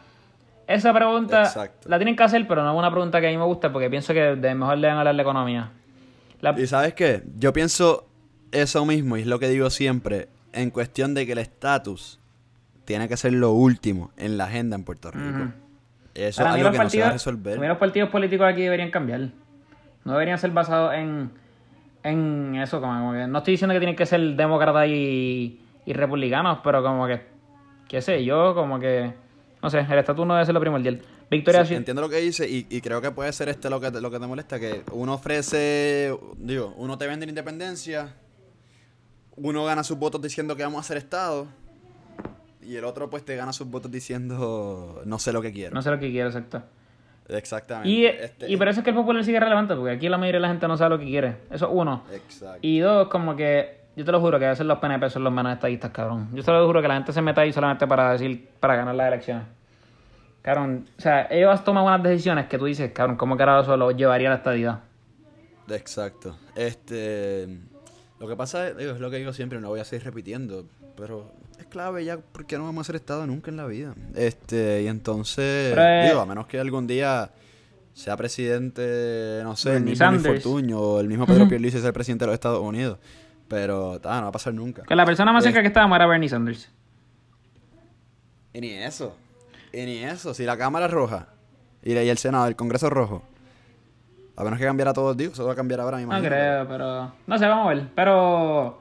Speaker 2: Esa pregunta
Speaker 1: Exacto.
Speaker 2: la tienen que hacer, pero no es una pregunta que a mí me gusta, porque pienso que de mejor le van a hablar de economía. La-
Speaker 1: Y sabes qué, yo pienso eso mismo y es lo que digo siempre, en cuestión de que el estatus tiene que ser lo último en la agenda en Puerto Rico. Eso
Speaker 2: Para
Speaker 1: es algo que no se va a resolver.
Speaker 2: los partidos políticos aquí deberían cambiar. No deberían ser basados en, en eso. Como, que, no estoy diciendo que tienen que ser demócratas y, y republicanos, pero como que, qué sé yo, como que, no sé, el estatus no debe ser lo primordial. Victoria
Speaker 1: Sí, entiendo lo que dice y, y creo que puede ser este lo que, te- lo que te molesta, que uno ofrece, digo, uno te vende la independencia, uno gana sus votos diciendo que vamos a ser Estado y el otro pues te gana sus votos diciendo no sé lo que quiero.
Speaker 2: no sé lo que quiero, exacto.
Speaker 1: Exactamente.
Speaker 2: Y,
Speaker 1: Este-
Speaker 2: y por eso es que el popular sigue relevante, porque aquí la mayoría de la gente no sabe lo que quiere. Eso es uno.
Speaker 1: Exacto.
Speaker 2: Y dos, como que, yo te lo juro que a veces los PNP son los menos estadistas, cabrón. Yo te lo juro que la gente se mete ahí solamente para decir, para ganar las elecciones. Cabrón, o sea, ellos toman unas decisiones que tú dices, cabrón, ¿cómo carajo eso lo llevaría a la estadidad?
Speaker 1: Exacto. Este. Lo que pasa es, digo, es lo que digo siempre, no voy a seguir repitiendo, pero es clave ya porque no vamos a ser Estado nunca en la vida. Este, y entonces,
Speaker 2: Pero,
Speaker 1: digo, a menos que algún día sea presidente, no sé, el mismo Luis. Fortuño o el mismo Pedro Pierluisi sea el presidente de los Estados Unidos. Pero, no va a pasar nunca.
Speaker 2: Que la persona más cerca que estábamos era Bernie Sanders.
Speaker 1: Y ni eso. Y ni eso. Si la Cámara es roja y, el Senado, el Congreso es rojo. A menos que cambiara todo, digo, eso va a cambiar ahora, me
Speaker 2: No creo, pero... No sé, vamos a ver. Pero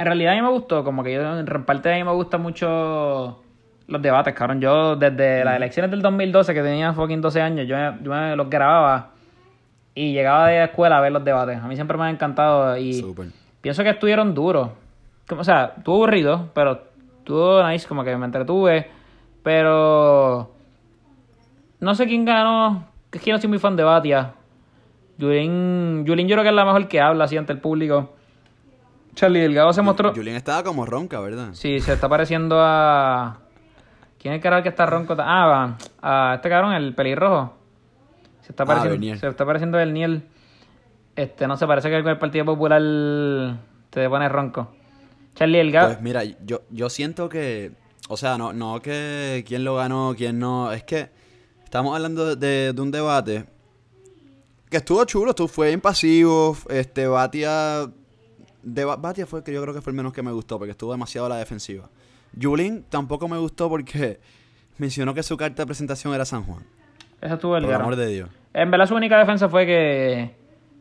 Speaker 2: en realidad a mí me gustó, como que yo en parte de mí me gustan mucho los debates, cabrón. Yo desde las elecciones del 2012, que tenía fucking 12 años, yo me, yo me los grababa y llegaba de la escuela a ver los debates. A mí siempre me han encantado y pienso que estuvieron duros. Como, o sea, estuvo aburrido, pero estuvo nice, como que me entretuve. Pero no sé quién ganó. Es que yo no soy muy fan de Batia. Yulín, Yulín yo creo que es la mejor que habla así ante el público. Charlie Delgado se mostró.
Speaker 1: Julián estaba como ronca, ¿verdad?
Speaker 2: Sí, se está pareciendo a. ¿Quién es el carajo que está ronco? Ah, a, a este cabrón, el pelirrojo. Se está
Speaker 1: Ah,
Speaker 2: pareciendo, se está pareciendo el Niel. Este, no sé, parece que el Partido Popular te pone ronco. Charlie Delgado.
Speaker 1: Pues mira, yo, yo siento que, o sea, no, no que quién lo ganó, quién no, es que estamos hablando de, de un debate que estuvo chulo, estuvo, fue impasivo, este, Batia, de Ba- Batia fue que yo creo que fue el menos que me gustó, porque estuvo demasiado a la defensiva. Yulín tampoco me gustó porque mencionó que su carta de presentación era San Juan,
Speaker 2: Eso estuvo el
Speaker 1: por el amor de Dios.
Speaker 2: En verdad su única defensa fue que,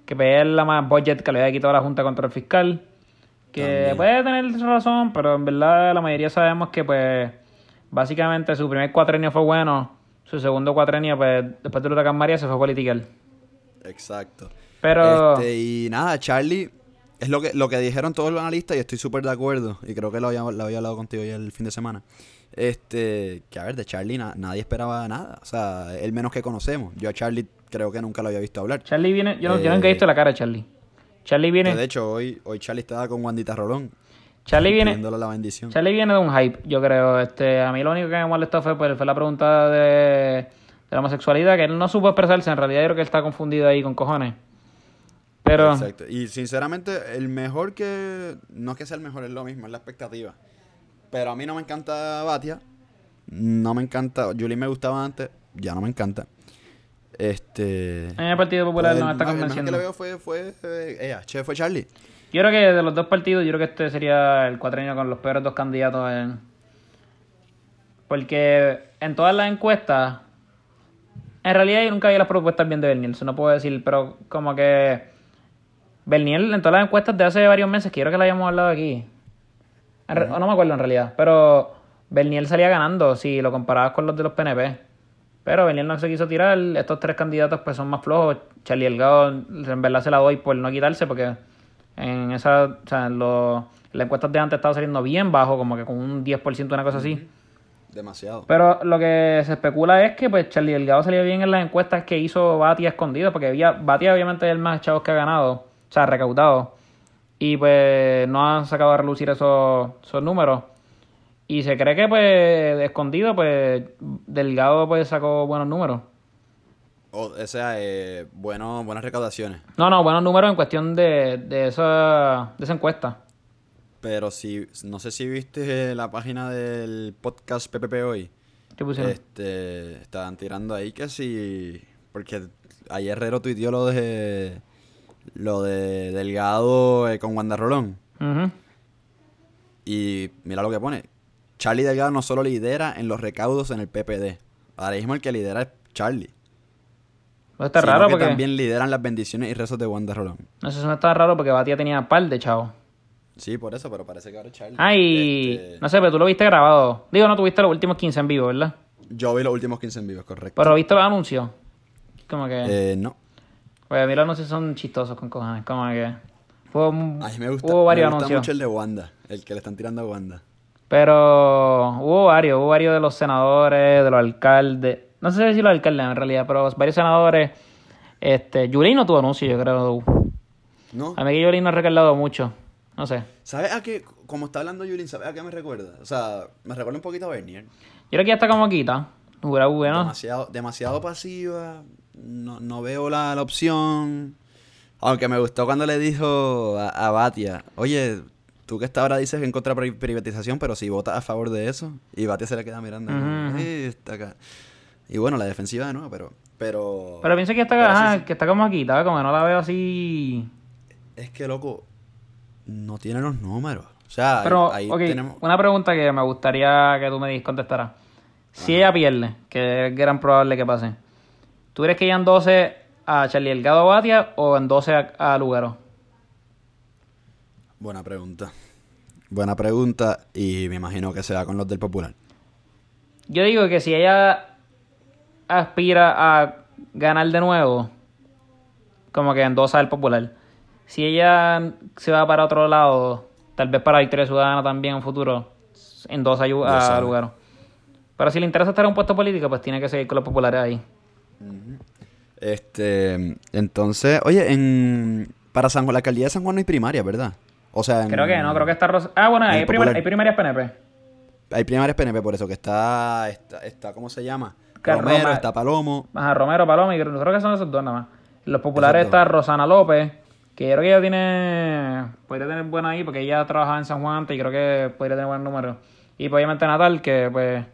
Speaker 2: que pedía la más budget que le había quitado la Junta contra el Fiscal. Que
Speaker 1: También.
Speaker 2: puede tener razón, pero en verdad la mayoría sabemos que pues básicamente su primer cuatrenio fue bueno, su segundo cuatrenio pues después de huracán María se fue political.
Speaker 1: Exacto.
Speaker 2: Pero
Speaker 1: Este, y nada, Charlie, es lo que, lo que dijeron todos los analistas y estoy súper de acuerdo. Y creo que lo había, lo había hablado contigo ya el fin de semana. Este, que a ver, de Charlie na- nadie esperaba nada. O sea, el menos que conocemos. Yo a Charlie creo que nunca lo había visto hablar.
Speaker 2: Charlie viene, yo, no, yo nunca he
Speaker 1: Eh,
Speaker 2: visto la cara de Charlie. Charlie viene,
Speaker 1: de hecho, hoy, hoy Charlie estaba con Wandita Rolón.
Speaker 2: Charlie viene,
Speaker 1: la bendición.
Speaker 2: Charlie viene de un hype, yo creo. Este, a mí lo único que me molestó fue, pues, fue la pregunta de, de la homosexualidad, que él no supo expresarse. En realidad yo creo que él está confundido ahí con cojones. Pero
Speaker 1: Exacto. Y sinceramente, el mejor que. No es que sea el mejor, es lo mismo, es la expectativa. Pero a mí no me encanta Batia. No me encanta. Julie me gustaba antes, ya no me encanta. Este.
Speaker 2: en el Partido Popular
Speaker 1: Pues
Speaker 2: no está
Speaker 1: ma- el mejor
Speaker 2: convenciendo.
Speaker 1: que le veo fue, fue eh, ella, che, fue Charlie.
Speaker 2: Yo creo que de los dos partidos, yo creo que este sería el cuatrenio con los peores dos candidatos. en- Porque en todas las encuestas, en realidad yo nunca vi las propuestas bien de Bernier, no puedo decir, pero como que Bernier en todas las encuestas de hace varios meses, creo que la habíamos hablado aquí, o no me acuerdo en realidad, pero Bernier salía ganando si lo comparabas con los de los PNP. Pero Bernier no se quiso tirar, estos tres candidatos pues son más flojos. Charlie Delgado en verdad se la doy por no quitarse porque en esa, o sea, en los, en las encuestas de antes estaba saliendo bien bajo, como que con un 10%, una cosa así.
Speaker 1: Demasiado.
Speaker 2: Pero lo que se especula es que pues Charlie Delgado salió bien en las encuestas que hizo Batia escondido, porque había, Batia obviamente es el más chavos que ha ganado, o sea, recaudado. Y pues no han sacado a relucir esos, esos números. Y se cree que pues de escondido pues Delgado pues sacó buenos números.
Speaker 1: O, o sea, eh, bueno, buenas recaudaciones.
Speaker 2: No, no, buenos números en cuestión de, de, esa, de esa encuesta.
Speaker 1: Pero si, no sé si viste la página del podcast PPP hoy.
Speaker 2: ¿Qué pusieron?
Speaker 1: Este, estaban tirando ahí que si, porque ayer Herrero tuiteó lo de, lo de Delgado eh, con Wanda Rolón. Y mira lo que pone. Charlie Delgado no solo lidera en los recaudos en el PPD. Ahora mismo el que lidera es Charlie.
Speaker 2: Pues está
Speaker 1: sino
Speaker 2: raro
Speaker 1: que
Speaker 2: porque.
Speaker 1: también lideran las bendiciones y rezos de Wanda Rolón.
Speaker 2: No sé, eso no está raro porque Batia tenía par de chavos.
Speaker 1: Sí, por eso, pero parece que ahora es Charlie.
Speaker 2: Ah, y.
Speaker 1: Este,
Speaker 2: No sé, pero tú lo viste grabado. Digo, no tuviste los últimos 15 en vivo, ¿verdad?
Speaker 1: Yo vi los últimos 15 en vivo, correcto.
Speaker 2: Pero viste los anuncios. Como que.
Speaker 1: Eh, no.
Speaker 2: Pues a mí los anuncios son chistosos con cojones. Como que. Fue un-
Speaker 1: A mí me gusta,
Speaker 2: hubo varios
Speaker 1: me gusta
Speaker 2: anuncios.
Speaker 1: mucho el de Wanda, el que le están tirando a Wanda.
Speaker 2: Pero hubo varios, hubo varios de los senadores, de los alcaldes. No sé si los alcaldes en realidad, pero varios senadores. Este, Yulín no tuvo anuncio, yo creo.
Speaker 1: ¿No?
Speaker 2: A mí que Yulín no ha recalado mucho. No sé.
Speaker 1: ¿Sabes a qué? Como está hablando Yulín, ¿sabes a qué me recuerda? O sea, me recuerda un poquito a Bernier.
Speaker 2: Yo creo que ya está como quita. Bueno.
Speaker 1: Demasiado, demasiado pasiva. No, no veo la, la opción. Aunque me gustó cuando le dijo a, a Batia, oye, tú que hasta ahora dices en contra de pri- privatización, pero si votas a favor de eso. Y Batia se le queda mirando. Y bueno, la defensiva de nuevo, pero... Pero,
Speaker 2: Pero pienso que está,
Speaker 1: pero sí,
Speaker 2: ajá,
Speaker 1: sí.
Speaker 2: que está como quita, como que no la veo así.
Speaker 1: Es que, loco, no tiene los números. O sea,
Speaker 2: Pero,
Speaker 1: ahí tenemos...
Speaker 2: una pregunta que me gustaría que tú me contestaras. Si ella pierde, que es gran probable que pase, ¿tú crees que ella en 12 a Charlie Delgado Batia o en 12 a, a Lugaro?
Speaker 1: Buena pregunta. Buena pregunta y me imagino que sea con los del Popular.
Speaker 2: Yo digo que si ella aspira a ganar de nuevo, como que en 12 al Popular, si ella se va para otro lado, tal vez para Victoria Ciudadana también en futuro, en 12 a, a. Lugaro. Pero si le interesa estar en un puesto político, pues tiene que seguir con los populares ahí.
Speaker 1: Este, entonces, oye, en para San Juan, la alcaldía de San Juan no hay primaria, ¿verdad? O sea, en-
Speaker 2: Creo que no, creo que está Rosa... Ah, bueno,
Speaker 1: en
Speaker 2: hay, primar- hay primarias PNP.
Speaker 1: hay primarias PNP por eso que está está, está ¿cómo se llama?
Speaker 2: Que
Speaker 1: Romero,
Speaker 2: Roma-
Speaker 1: está Palomo.
Speaker 2: Ajá, Romero, Paloma, y creo que son esos dos nada más. Los populares está Rosana López, que yo creo que ella tiene... Podría tener buena ahí, porque ella trabajaba en San Juan antes y creo que podría tener buen número. Y pues, obviamente Natal, que pues...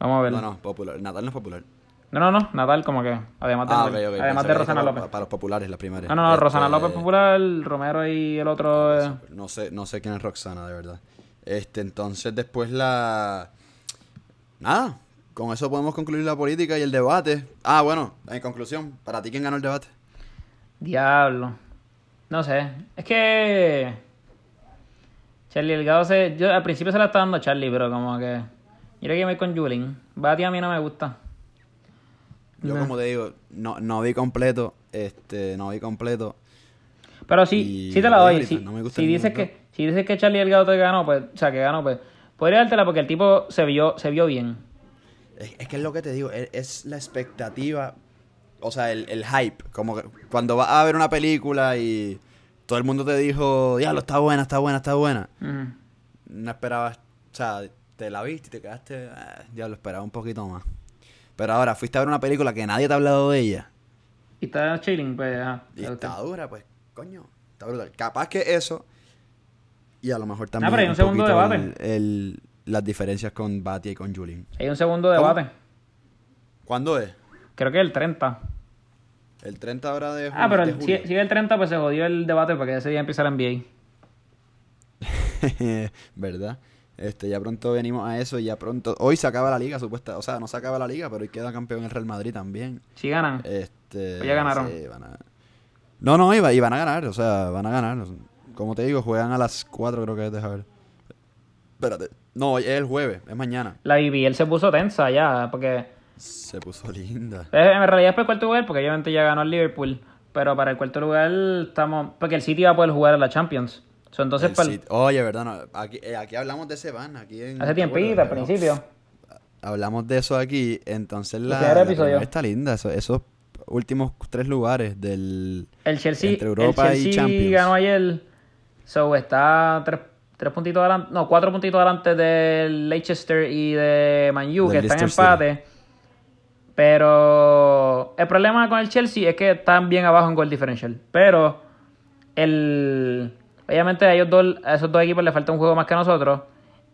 Speaker 2: Vamos a ver.
Speaker 1: No, no, popular. Natal no es popular.
Speaker 2: No, no, no, Natal como que, además de,
Speaker 1: Ah,
Speaker 2: además de Rosana
Speaker 1: para,
Speaker 2: López.
Speaker 1: Para los populares, las primarias.
Speaker 2: No, no, no,
Speaker 1: Este,
Speaker 2: Rosana López popular, Romero y el otro... eh,
Speaker 1: No sé, no sé quién es Roxana, de verdad. Este, entonces después la... Nada, con eso podemos concluir la política y el debate. Ah, bueno, en conclusión, ¿para ti quién ganó el debate?
Speaker 2: Diablo. No sé. Es que. Charlie Delgado se. Yo al principio se la estaba dando a Charlie, pero como que. Creo que me voy con Julin. Bati a mí no me gusta.
Speaker 1: Yo como te digo, no, no vi completo, este, no vi completo.
Speaker 2: Pero sí,
Speaker 1: Y
Speaker 2: sí te la doy. Si,
Speaker 1: no me gusta
Speaker 2: si dices que, si dices que Charlie Delgado te ganó, pues. O sea, que ganó, pues. Podría dártela porque el tipo se vio, se vio bien.
Speaker 1: Es, es que es lo que te digo, es, es la expectativa, o sea, el, el hype. Como que cuando vas a ver una película y todo el mundo te dijo, diablo, está buena, está buena, está buena. No esperabas, o sea, te la viste y te quedaste, ah, ya lo esperaba un poquito más. Pero ahora fuiste a ver una película que nadie te ha hablado de ella
Speaker 2: Y está chilling, pues. Ajá.
Speaker 1: y está dura, pues, coño, está brutal. Capaz que eso y a lo mejor también
Speaker 2: Ah, pero hay un segundo debate.
Speaker 1: el- el- las diferencias con Batia y con Julien.
Speaker 2: Hay un segundo
Speaker 1: ¿Cómo?
Speaker 2: debate.
Speaker 1: ¿Cuándo es?
Speaker 2: Creo que el 30.
Speaker 1: El 30 ahora de,
Speaker 2: Ah, pero
Speaker 1: de
Speaker 2: el, si, si el 30, pues se jodió el debate porque ese día empieza la NBA.
Speaker 1: ¿Verdad? Este, ya pronto venimos a eso y ya pronto... Hoy se acaba la liga, supuesta. O sea, no se acaba la liga, pero hoy queda campeón el Real Madrid también.
Speaker 2: Si ganan.
Speaker 1: Este,
Speaker 2: Pues ya ganaron.
Speaker 1: sí, van a- No, no, iba, y van a ganar, o sea, van a ganar. Como te digo, juegan a las 4 creo que es, deja ver. Espérate. No, es el jueves, es mañana.
Speaker 2: La BBL se puso tensa ya, porque
Speaker 1: Se puso linda.
Speaker 2: eh, en realidad es para el cuarto lugar, porque obviamente ya ganó el Liverpool, pero para el cuarto lugar estamos, porque el City va a poder jugar a la Champions. So, entonces,
Speaker 1: El
Speaker 2: para el-
Speaker 1: City- Oye, verdad, no, aquí, eh, aquí hablamos de ese van, aquí en...
Speaker 2: hace
Speaker 1: ¿te
Speaker 2: tiempito, al principio.
Speaker 1: Hablamos de eso aquí, entonces la, la
Speaker 2: episodio.
Speaker 1: está linda, eso- esos últimos tres lugares del...
Speaker 2: El Chelsea,
Speaker 1: Entre
Speaker 2: el
Speaker 1: Europa y
Speaker 2: Chelsea
Speaker 1: Champions.
Speaker 2: ganó ayer, so está tres, tres puntitos adelante, no, cuatro puntitos adelante del Leicester y de Man U,
Speaker 1: Del
Speaker 2: que están en empate. Pero el problema con el Chelsea es que están bien abajo en goal differential. Pero el obviamente a ellos dos, a esos dos equipos les falta un juego más que a nosotros.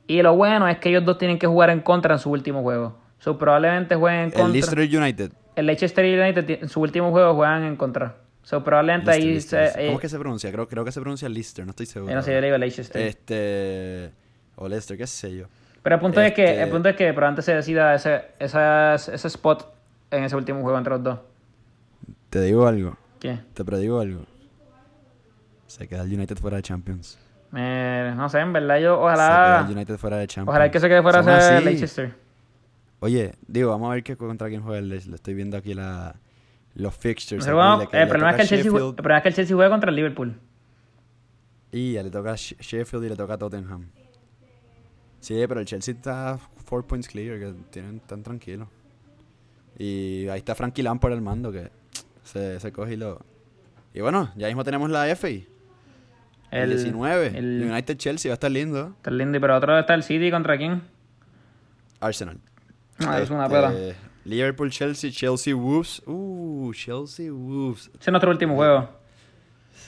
Speaker 2: Y lo bueno es que ellos dos tienen que jugar en contra en su último juego. So, probablemente jueguen en contra.
Speaker 1: El Leicester United.
Speaker 2: El Leicester United en su último juego juegan en contra. So, probablemente ahí se, eh,
Speaker 1: ¿Cómo es que se pronuncia? Creo, creo que se pronuncia Leicester, no estoy seguro.
Speaker 2: no sé, yo le digo Leicester.
Speaker 1: Este... O Leicester, qué sé yo.
Speaker 2: Pero el punto es que,
Speaker 1: Este-
Speaker 2: el punto es que probablemente se decida ese, ese spot en ese último juego entre los dos.
Speaker 1: Te digo algo.
Speaker 2: ¿Qué?
Speaker 1: Te predigo algo. Se queda el United fuera de Champions.
Speaker 2: Eh, no sé, en verdad yo
Speaker 1: Se queda
Speaker 2: ojalá...
Speaker 1: el United fuera de Champions.
Speaker 2: Ojalá que se quede fuera
Speaker 1: así.
Speaker 2: Leicester.
Speaker 1: Oye, digo, vamos a ver qué, contra quién juega el Leicester. Estoy viendo aquí la, los fixtures.
Speaker 2: Pero bueno,
Speaker 1: le-
Speaker 2: el,
Speaker 1: le
Speaker 2: problema es que el, Chelsea, jue-
Speaker 1: Sheffield
Speaker 2: el problema es que el Chelsea juega contra el Liverpool.
Speaker 1: Y ya le toca a Sheffield y le toca a Tottenham. Sí, pero el Chelsea está 4 points clear, que tienen tan tranquilo. Y ahí está Frankie Lampard al mando, que se, se coge y lo... Y bueno, ya mismo tenemos la FA. El, 19.
Speaker 2: el-
Speaker 1: United Chelsea va a estar lindo.
Speaker 2: Está lindo, pero otro está el City contra quién?
Speaker 1: Arsenal.
Speaker 2: Ah, es una
Speaker 1: Este,
Speaker 2: pela.
Speaker 1: Liverpool, Chelsea, Chelsea, Wolves. Uh, Chelsea, Wolves.
Speaker 2: Ese es nuestro último juego.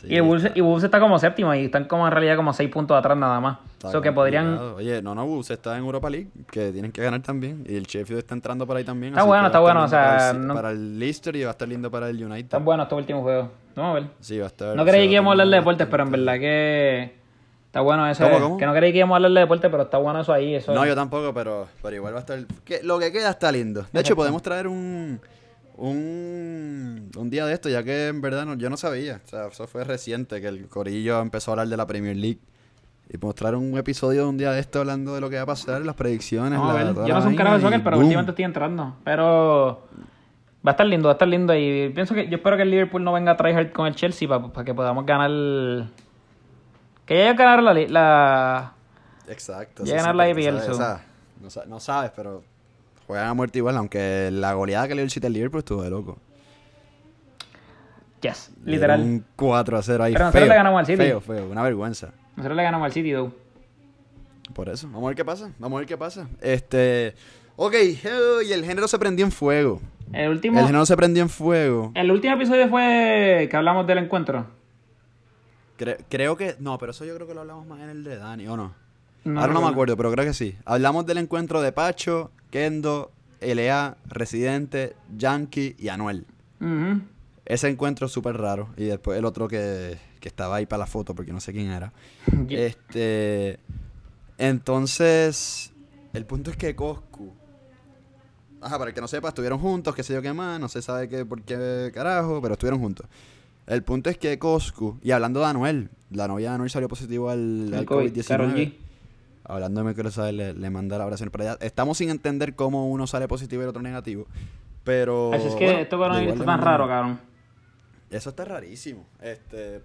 Speaker 1: Sí,
Speaker 2: y, Wolves,
Speaker 1: está-
Speaker 2: y Wolves está como séptimo y están como en realidad como seis puntos atrás nada más.
Speaker 1: está
Speaker 2: Eso que podrían...
Speaker 1: Oye, no, no, Wolves está en Europa League, que tienen que ganar también. Y el Sheffield está entrando por ahí también.
Speaker 2: Está bueno, está bueno, o sea,
Speaker 1: Para el,
Speaker 2: no-
Speaker 1: para el Leicester y va a estar lindo para el United.
Speaker 2: Están buenos estos últimos juegos. Vamos a ver.
Speaker 1: Sí, va a estar.
Speaker 2: No creí que íbamos a hablar de deportes, pero en verdad que... Está bueno eso.
Speaker 1: ¿Cómo, cómo?
Speaker 2: Que no creí que íbamos a hablar de deportes, pero está bueno eso ahí. Eso
Speaker 1: No, yo tampoco, pero, pero igual va a estar. que lo que queda está lindo. De hecho, podemos traer un. Un, un día de esto, ya que en verdad no- yo no sabía. O sea, eso fue reciente que el Corillo empezó a hablar de la Premier League. Y podemos traer un episodio de un día de esto hablando de lo que va a pasar, las predicciones.
Speaker 2: A
Speaker 1: la-
Speaker 2: Yo no soy un carajo de soccer, pero últimamente estoy entrando. Pero va a estar lindo, va a estar lindo. Y pienso que yo espero que el Liverpool no venga a traer con el Chelsea para que podamos ganar. Que ya ganaron la, la.
Speaker 1: Exacto.
Speaker 2: Ya ganar la IPL,
Speaker 1: no, sa- no sabes, pero juegan a muerte igual, aunque la goleada que le dio el City al Liverpool estuvo de loco.
Speaker 2: Yes,
Speaker 1: Le
Speaker 2: literal.
Speaker 1: Un 4 a 0 ahí.
Speaker 2: Pero nosotros
Speaker 1: feo,
Speaker 2: le ganamos al City.
Speaker 1: Feo, feo, una vergüenza.
Speaker 2: Nosotros le ganamos al City, though.
Speaker 1: Por eso, vamos a ver qué pasa, vamos a ver qué pasa. Este, ok, y el género se prendió en fuego.
Speaker 2: El último,
Speaker 1: El género se prendió en fuego.
Speaker 2: el último episodio fue que hablamos del encuentro.
Speaker 1: Cre- creo que, no, pero eso yo creo que lo hablamos más en el de Dani, ¿o no?
Speaker 2: No
Speaker 1: Ahora no me acuerdo, pero creo que sí. Hablamos del encuentro de Pacho, Kendo, LA, Residente, Yankee y Anuel. Ese encuentro es súper raro. Y después el otro que, que estaba ahí para la foto, porque no sé quién era. Este. Entonces. El punto es que Coscu. Ajá, para el que no sepa, estuvieron juntos, qué sé yo qué más, no se sabe qué, por qué carajo, pero estuvieron juntos. El punto es que Coscu, y hablando de Anuel, la novia de Anuel salió positivo al,
Speaker 2: El
Speaker 1: al
Speaker 2: COVID, Karol
Speaker 1: COVID-19.
Speaker 2: G.
Speaker 1: Hablando de Microsoft, le, le manda la oración para allá. Estamos sin entender cómo uno sale positivo y el otro negativo. Pero.
Speaker 2: Así es que
Speaker 1: bueno,
Speaker 2: esto coronavirus está tan raro, cabrón.
Speaker 1: eso está rarísimo. Este,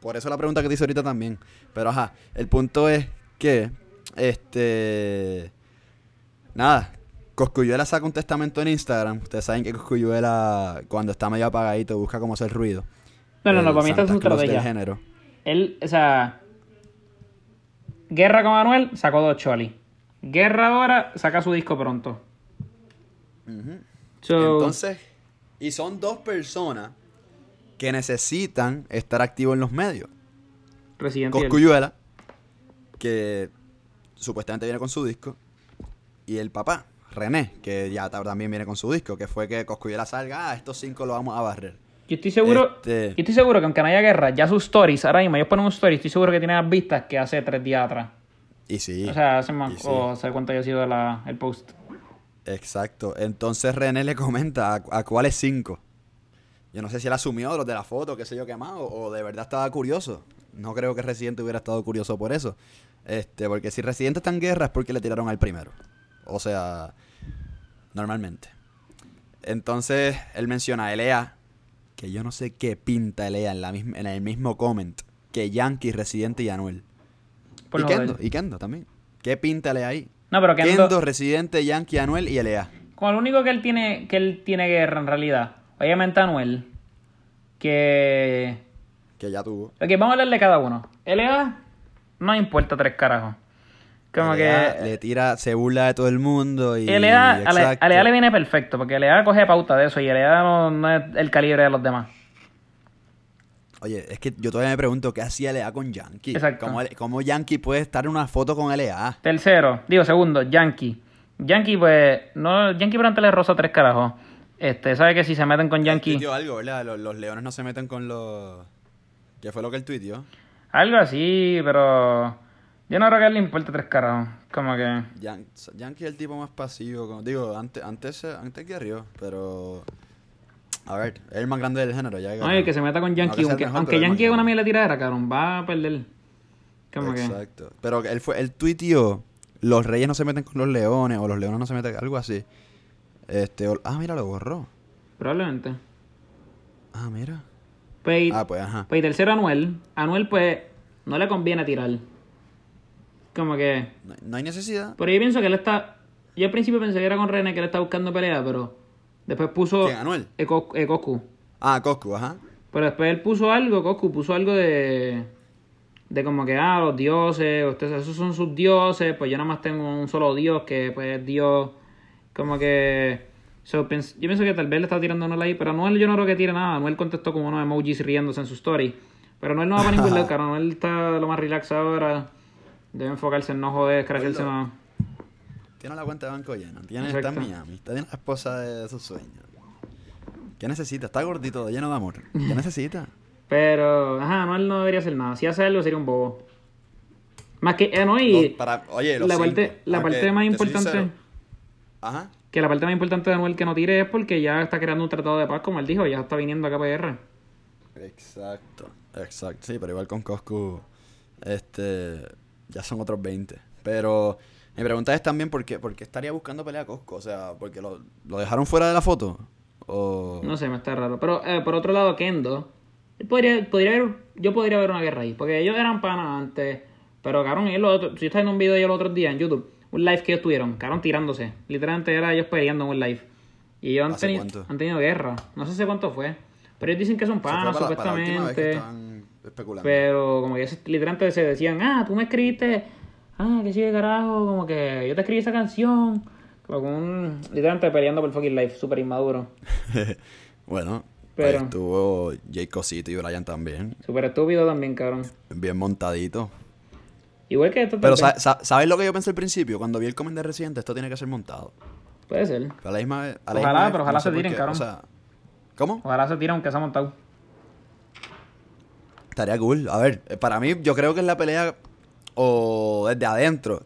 Speaker 1: por eso la pregunta que te hice ahorita también. Pero ajá, el punto es que, este, nada, Coscuyuela saca un testamento en Instagram. Ustedes saben que Coscuyuela, cuando está medio apagadito, busca cómo hacer ruido.
Speaker 2: No, no, no, para mí esta es su estrategia.
Speaker 1: género.
Speaker 2: Él, o sea, Guerra con Manuel sacó dos Choli. Guerra ahora saca su disco pronto. So,
Speaker 1: Entonces, y son dos personas que necesitan estar activos en los medios.
Speaker 2: Resident.
Speaker 1: Coscuyuela, que supuestamente viene con su disco, y el papá, René, que ya ta- también viene con su disco, que fue que Coscuyuela salga, ah, estos cinco lo vamos a barrer.
Speaker 2: Yo estoy seguro,
Speaker 1: Este-
Speaker 2: yo estoy seguro que aunque no haya guerra, ya sus stories, ahora mismo ellos ponen un story, estoy seguro que tienen más vistas que hace tres días atrás.
Speaker 1: Y sí,
Speaker 2: O sea, hace más,
Speaker 1: sí.
Speaker 2: o sé cuánto haya sido la- el post.
Speaker 1: exacto. Entonces René le comenta a, a cuáles cinco. Yo no sé si él asumió los de la foto, qué sé yo qué más, o, o de verdad estaba curioso. No creo que Residente hubiera estado curioso por eso. Este, porque si Residente está en guerra es porque le tiraron al primero. O sea, normalmente. Entonces, él menciona a Elea, que yo no sé qué pinta Elea en, la misma, en el mismo comment que Yankee, Residente y Anuel.
Speaker 2: Por
Speaker 1: y Kendo, y Kendo también. ¿Qué pinta Elea ahí?
Speaker 2: No, pero Kendo,
Speaker 1: Kendo, Residente, Yankee, Anuel y Elea.
Speaker 2: Como lo único que él tiene, que él tiene guerra en realidad. Obviamente Anuel. Que.
Speaker 1: Que ya tuvo.
Speaker 2: Ok, vamos a hablar de cada uno. LA no importa tres carajos. Como que.
Speaker 1: le tira, se burla de todo el mundo y.
Speaker 2: LA, a la-
Speaker 1: exacto.
Speaker 2: a LA le viene perfecto, porque LA coge pauta de eso y LA no, no es el calibre de los demás.
Speaker 1: Oye, es que yo todavía me pregunto qué hacía LA con Yankee.
Speaker 2: Exacto.
Speaker 1: ¿Cómo, cómo Yankee puede estar en una foto con LA?
Speaker 2: Tercero, digo segundo, Yankee. Yankee, pues, no, Yankee por antes le roza tres carajos. Este, sabe que si se meten con Yankee,
Speaker 1: algo, ¿verdad? Los, los leones no se meten con los. ¿Qué fue lo que él tuiteó?
Speaker 2: algo así, pero Yo no creo que a él le importe tres carajos. Como que.
Speaker 1: Yan- Yankee es el tipo más pasivo. como- digo, antes, antes, antes que Río, pero. A ver, es el más grande del género. Ya
Speaker 2: Oye, que se meta con Yankee. aunque
Speaker 1: mejor,
Speaker 2: aunque Yankee es una mierda tiradera, cabrón. Va a perder. Como que.
Speaker 1: Exacto. Pero él fue, él tuiteó, los reyes no se meten con los leones, o los leones no se meten, algo así. Este, o- ah, mira, lo borró.
Speaker 2: Probablemente.
Speaker 1: Ah, mira.
Speaker 2: Pues,
Speaker 1: Ah, pues ajá.
Speaker 2: pues tercero, Anuel. Anuel, pues, no le conviene tirar. Como que.
Speaker 1: No, no hay necesidad.
Speaker 2: Pero yo pienso que él está. Yo al principio pensé que era con René que él está buscando pelea, pero. Después puso.
Speaker 1: ¿Quién, Anuel?
Speaker 2: Eko- eh, Coscu.
Speaker 1: Ah, Coscu, ajá.
Speaker 2: Pero después él puso algo, Coscu puso algo de. De como que, ah, los dioses, ustedes, esos son sus dioses, pues yo nada más tengo un solo dios que, pues, es Dios. Como que. so, pens- yo pienso que tal vez le está tirando a Anuel ahí, pero Anuel yo no creo que tire nada. Anuel contestó como unos emojis riéndose en su story. Pero Anuel no va para ningún lado. Anuel está lo más relax ahora. Debe enfocarse en no joder, escracharse más.
Speaker 1: Tiene la cuenta de banco llena. Tiene, está en. Miami. Está tiene la esposa de sus sueños. ¿Qué necesita? Está gordito, lleno de amor. ¿Qué necesita?
Speaker 2: Pero, ajá, Anuel no debería hacer nada. Si hace algo sería un bobo. Más que, eh, no, y
Speaker 1: Los- para- oye, los
Speaker 2: la parte,
Speaker 1: cinco.
Speaker 2: la
Speaker 1: Aunque,
Speaker 2: parte más importante.
Speaker 1: Ajá.
Speaker 2: que la parte más importante de Anuel que no tire es porque ya está creando un tratado de paz, como él dijo, ya está viniendo a KPR.
Speaker 1: Exacto. Exacto. Sí, pero igual con Coscu, este, ya son otros 20. Pero mi pregunta es también por qué, por qué estaría buscando pelea a Coscu. O sea, porque lo, lo dejaron fuera de la foto. O...
Speaker 2: No sé, me está raro. Pero eh, por otro lado, Kendo, podría, podría haber, yo podría ver una guerra ahí, porque ellos eran panas antes, pero cabrón, ellos otros, si estás en un video de ellos los otros días en YouTube, un live que ellos tuvieron, cabrón tirándose. Literalmente era ellos peleando en un live. Y ellos han,
Speaker 1: ¿Hace
Speaker 2: teni-
Speaker 1: cuánto?
Speaker 2: han tenido guerra. No sé hace cuánto fue. Pero ellos dicen que son panas,
Speaker 1: para, para la
Speaker 2: supuestamente.
Speaker 1: Especulando.
Speaker 2: Pero como que literalmente se decían, ah, tú me escribiste, ah, que sigue carajo, como que yo te escribí esa canción. Como con un, literalmente peleando por fucking life, súper inmaduro.
Speaker 1: bueno,
Speaker 2: Pero-
Speaker 1: ahí estuvo Jay Cosito y Brian también.
Speaker 2: Súper estúpido también, cabrón.
Speaker 1: Bien montadito.
Speaker 2: Igual que esto
Speaker 1: Pero ¿sabes lo que yo pensé al principio? Cuando vi el comment de Residente, esto tiene que ser montado.
Speaker 2: Puede ser.
Speaker 1: Pero a la misma vez- a la
Speaker 2: Ojalá,
Speaker 1: misma
Speaker 2: pero ojalá
Speaker 1: no
Speaker 2: se tiren, cabrón.
Speaker 1: O sea, ¿cómo?
Speaker 2: Ojalá se tire aunque se ha montado.
Speaker 1: Estaría cool. A ver, para mí, yo creo que es la pelea o desde adentro.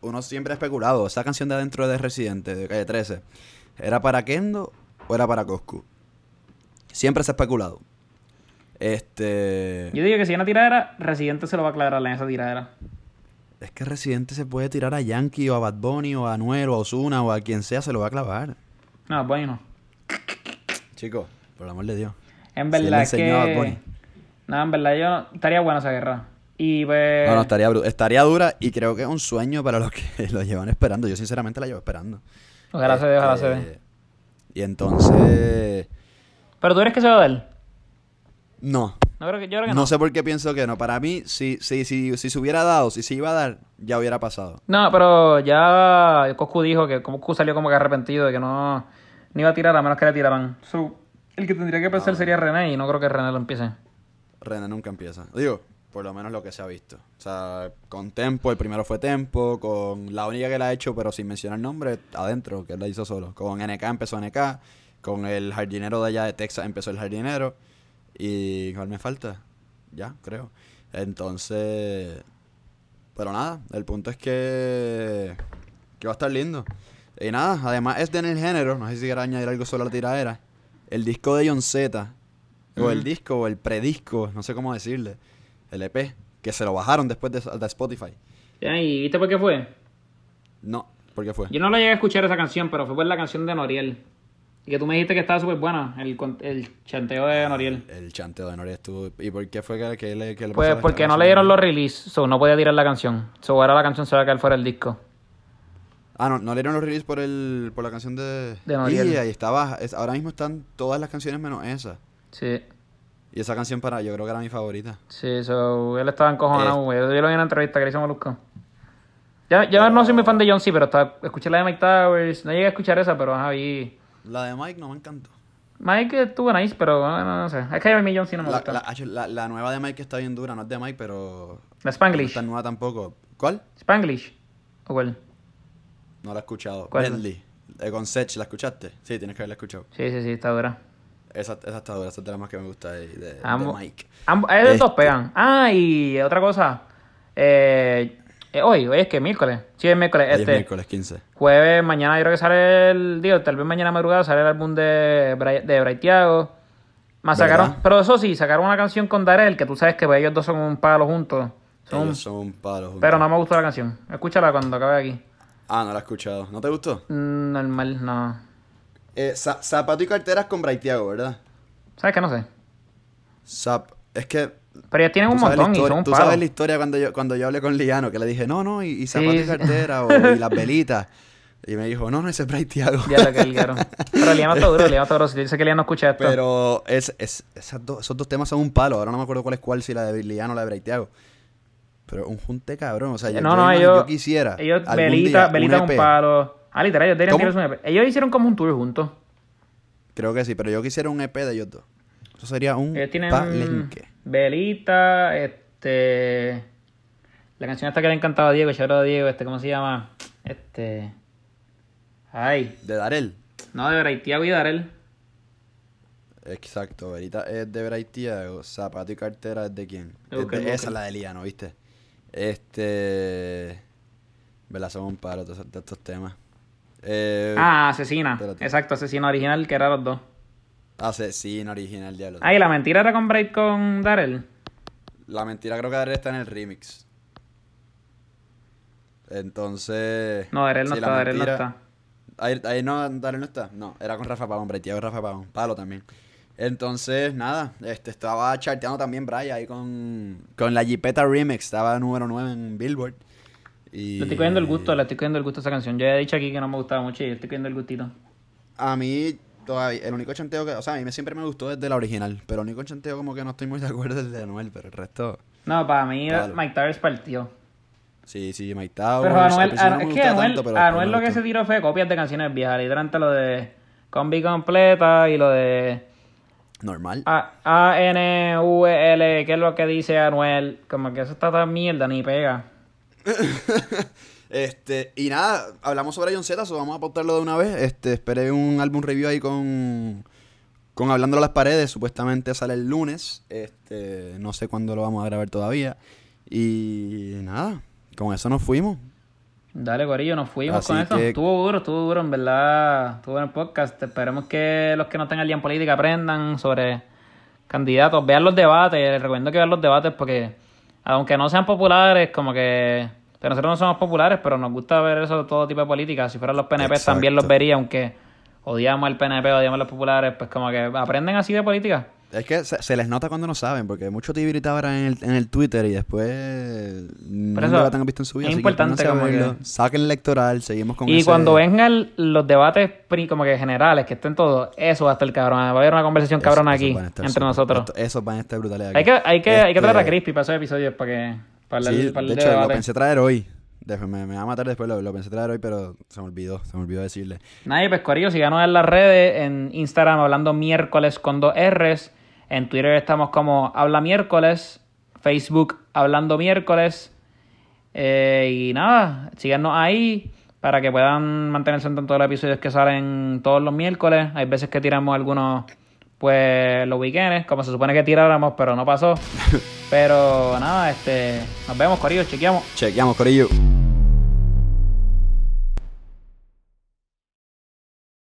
Speaker 1: Uno siempre ha especulado. Esa canción de adentro de Residente, de calle 13, ¿era para Kendo o era para Coscu? Siempre se ha especulado. Este.
Speaker 2: Yo digo que si hay una tiradera, Residente se lo va a aclarar en esa tiradera.
Speaker 1: Es que Residente se puede tirar a Yankee o a Bad Bunny o a Anuel o a Ozuna o a quien sea, se lo va a clavar.
Speaker 2: No, bueno.
Speaker 1: Chicos, por el amor de Dios.
Speaker 2: En
Speaker 1: Si él le
Speaker 2: verdad
Speaker 1: enseñó a Bad. Bunny.
Speaker 2: No, en verdad yo... Estaría buena esa guerra. Y pues...
Speaker 1: No, no, estaría, estaría dura y creo que es un sueño para los que lo llevan esperando. Yo sinceramente la llevo esperando.
Speaker 2: Ojalá se dé, ojalá se
Speaker 1: Este,
Speaker 2: dé.
Speaker 1: Y entonces,
Speaker 2: Pero tú eres que se va a dar.
Speaker 1: no.
Speaker 2: No creo que, yo creo que
Speaker 1: No
Speaker 2: no.
Speaker 1: sé por qué pienso que no. Para mí, si, si, si, si se hubiera dado, si se iba a dar, ya hubiera pasado.
Speaker 2: No, pero ya Coscu dijo que Coscu salió como que arrepentido de que no, no iba a tirar a menos que le tiraran. So, el que tendría que
Speaker 1: Ah.
Speaker 2: pensar sería René y no creo que René lo empiece.
Speaker 1: René nunca empieza. Digo, por lo menos lo que se ha visto. O sea, con Tempo, el primero fue Tempo, con la única que la ha hecho, pero sin mencionar nombre, adentro, que él la hizo solo. Con NK empezó NK, con el jardinero de allá de Texas empezó el jardinero. Y ¿cuál me falta? Ya, creo. Entonces, pero nada, el punto es que, que va a estar lindo. Y nada, además es de en el género, no sé si quiero añadir algo sobre la tiradera. El disco de John Z, o el disco, o el predisco, no sé cómo decirle, el EP, que se lo bajaron después de, de Spotify.
Speaker 2: Ya, ¿Y viste por qué fue?
Speaker 1: No, ¿por qué fue?
Speaker 2: Yo no la llegué a escuchar esa canción, pero fue por la canción de Noriel. Y que tú me dijiste que estaba súper buena, el, el chanteo de Noriel.
Speaker 1: El chanteo de Nori estuvo. ¿Y por qué fue que, que le, que le
Speaker 2: Pues porque no le dieron los release, so no podía tirar la canción. So ahora la canción se va a caer fuera del disco.
Speaker 1: Ah, no, no le dieron los release por, el, por la canción de.
Speaker 2: De Noriel.
Speaker 1: Y ahí estaba. es- ahora mismo están todas las canciones menos esa.
Speaker 2: Sí,
Speaker 1: Y esa canción para yo creo que era mi favorita.
Speaker 2: sí, so él estaba
Speaker 1: Eh.
Speaker 2: encojonado. güey. Yo lo vi en una entrevista que le hizo Molusco. Ya, yo no soy muy fan de John C, pero estaba, escuché la de Mike Towers. No llegué a escuchar esa, pero ajá, vi.
Speaker 1: La de Mike no me encantó.
Speaker 2: Mike estuvo nice, pero bueno, no, sé. Es que a mí John C no me
Speaker 1: La,
Speaker 2: gusta.
Speaker 1: la,
Speaker 2: La,
Speaker 1: la- la nueva de Mike está bien dura, no es de Mike, pero. No
Speaker 2: Spanglish.
Speaker 1: está nueva tampoco. ¿Cuál?
Speaker 2: Spanglish. ¿O cuál?
Speaker 1: No la he escuchado.
Speaker 2: ¿Cuál?
Speaker 1: Bentley. Eh, con Sech, ¿la escuchaste? Sí, tienes que haberla escuchado.
Speaker 2: Sí, sí, sí, está dura.
Speaker 1: Esa, esa está dura, esa es de las más que me gusta de, de, de
Speaker 2: Ambos-
Speaker 1: Mike.
Speaker 2: Ambos, esos dos
Speaker 1: Este-
Speaker 2: pegan. Ah, y otra cosa. Eh, Eh, hoy, hoy es que miércoles. Sí, es miércoles.
Speaker 1: Hoy es
Speaker 2: este,
Speaker 1: miércoles 15.
Speaker 2: Jueves, mañana yo creo que sale el. Digo, tal vez mañana madrugada sale el álbum de, Bra- de Braithiago. Más sacaron. Pero eso sí, sacaron una canción con Darel, que tú sabes que pues, ellos dos son un palo juntos. Son
Speaker 1: Ellos son un palo juntos.
Speaker 2: pero no me gustó la canción. Escúchala cuando acabe aquí.
Speaker 1: Ah, no la he escuchado. ¿No te gustó?
Speaker 2: Mm, Normal, no.
Speaker 1: Eh, za- zapato y carteras con Braithiago, ¿verdad?
Speaker 2: ¿Sabes que no sé?
Speaker 1: Zap... Es que...
Speaker 2: Pero ellos tienen un montón y son un
Speaker 1: tú sabes la historia cuando yo, cuando yo hablé con Liano, que le dije, no, no, y, y zapato
Speaker 2: Sí,
Speaker 1: y cartera, o, y las velitas. Y me dijo, no, no, ese es Braithiago.
Speaker 2: Ya lo que guero. Pero Liano está duro, Liano está duro. Si dice que Liano no escucha esto.
Speaker 1: Pero es, es, esas esos dos temas son un palo. Ahora no me acuerdo cuál es cuál, si la de Liano o la de Braithiago. Pero un junte cabrón. O sea, yo,
Speaker 2: no,
Speaker 1: yo
Speaker 2: no,
Speaker 1: imagino-
Speaker 2: ellos.
Speaker 1: yo quisiera.
Speaker 2: Ellos,
Speaker 1: día,
Speaker 2: es
Speaker 1: EP.
Speaker 2: un palo. Ah, literal, ellos deberían tirarse un EP. Ellos hicieron como un tour juntos.
Speaker 1: Creo que sí, pero yo quisiera un EP de ellos dos. Eso sería un
Speaker 2: Ellos tienen
Speaker 1: palenque.
Speaker 2: Belita, este. La canción esta que le encantaba a Diego, Charo a Diego, este, ¿cómo se llama? Este. Ay.
Speaker 1: De Darel.
Speaker 2: No, de Braithiago y Darel.
Speaker 1: Exacto, ahorita es de Braithiago. Zapato y cartera es de quién. Es de-. Esa es la de Liano, ¿viste? Este. ¿Verdad? Son un de estos temas. Eh,
Speaker 2: Ah, Asesina.
Speaker 1: espérate.
Speaker 2: Exacto, Asesina original, que era los dos.
Speaker 1: Asesino original, diablo.
Speaker 2: Ah, y la mentira era con Braid con Darel.
Speaker 1: La mentira creo que Darel está en el remix. Entonces.
Speaker 2: No, Darel no
Speaker 1: sí,
Speaker 2: está, Darel no está.
Speaker 1: Ahí, ahí no, Darel no está. No, era con Rafa Pavón, Braithiago y Rafa Pavón. Palo también. Entonces, nada, este estaba charteando también Brian ahí con, con la Jeepeta Remix. Estaba número 9 en Billboard. Y
Speaker 2: Le estoy cogiendo el gusto, le estoy cogiendo el gusto a esa canción. Yo ya he dicho aquí que no me gustaba mucho y le estoy cogiendo el gustito.
Speaker 1: A mí, todavía, el único chanteo que. O sea, a mí siempre me gustó desde la original. Pero el único chanteo, como que no estoy muy de acuerdo es el de Anuel. Pero el resto.
Speaker 2: No, para mí
Speaker 1: Claro.
Speaker 2: Mike Towers partió.
Speaker 1: Sí, sí, Mike Towers.
Speaker 2: Pero Anuel,
Speaker 1: no me
Speaker 2: es que Anuel,
Speaker 1: tanto, pero después
Speaker 2: Anuel
Speaker 1: me
Speaker 2: lo que se tiró fue copias de canciones viejas. Literalmente lo de Combi Completa y lo de
Speaker 1: Normal.
Speaker 2: A- A-N-U-E-L, que es lo que dice Anuel. Como que eso está tan mierda, ni pega.
Speaker 1: Este, y nada, hablamos sobre John Z, so vamos a apuntarlo de una vez. Este, esperé un álbum review ahí con, con Hablando a las Paredes, supuestamente sale el lunes. Este, no sé cuándo lo vamos a grabar todavía. Y nada, con eso nos fuimos.
Speaker 2: Dale, Corillo, nos fuimos
Speaker 1: Así
Speaker 2: con eso.
Speaker 1: que-
Speaker 2: Estuvo duro, estuvo duro, en verdad. Estuvo en el podcast. Esperemos que los que no estén al día en política aprendan sobre candidatos. Vean los debates. Les recomiendo que vean los debates porque, aunque no sean populares, como que. Pero nosotros no somos populares, pero nos gusta ver eso de todo tipo de política. Si fueran los PNP también los vería, aunque odiamos al PNP, odiamos a los populares, pues como que aprenden así de política.
Speaker 1: Es que se, se les nota cuando no saben, porque mucho tibiritaba ahora en el, en el Twitter y después no
Speaker 2: eso
Speaker 1: debate han visto en su vida.
Speaker 2: es
Speaker 1: que
Speaker 2: importante
Speaker 1: a
Speaker 2: como
Speaker 1: verlo.
Speaker 2: que-
Speaker 1: Saquen el electoral, seguimos con
Speaker 2: Y
Speaker 1: ese-
Speaker 2: cuando vengan los debates pri- como que generales, que estén todos, eso va a estar cabrón. Va a haber una conversación
Speaker 1: eso- esos
Speaker 2: aquí entre nosotros.
Speaker 1: esto- Esos van a estar brutales aquí.
Speaker 2: Hay que, hay que, hay que traer a
Speaker 1: Este,
Speaker 2: Crispy para esos episodios para que para
Speaker 1: Sí,
Speaker 2: para
Speaker 1: de
Speaker 2: el
Speaker 1: hecho, lo pensé traer hoy. Me, me va a matar después, lo, lo pensé traer hoy, pero se me olvidó, se me olvidó decirle.
Speaker 2: Nadie, pues Corillo, síganos en las redes, en Instagram hablando miércoles con dos R's, en Twitter estamos como habla miércoles, Facebook hablando miércoles, eh, y nada, síganos ahí para que puedan mantenerse en tanto de los episodios que salen todos los miércoles. Hay veces que tiramos algunos, pues, los weekends, como se supone que tiráramos, pero no pasó. pero nada, este, nos vemos, Corillo, chequeamos.
Speaker 1: Chequeamos, Corillo.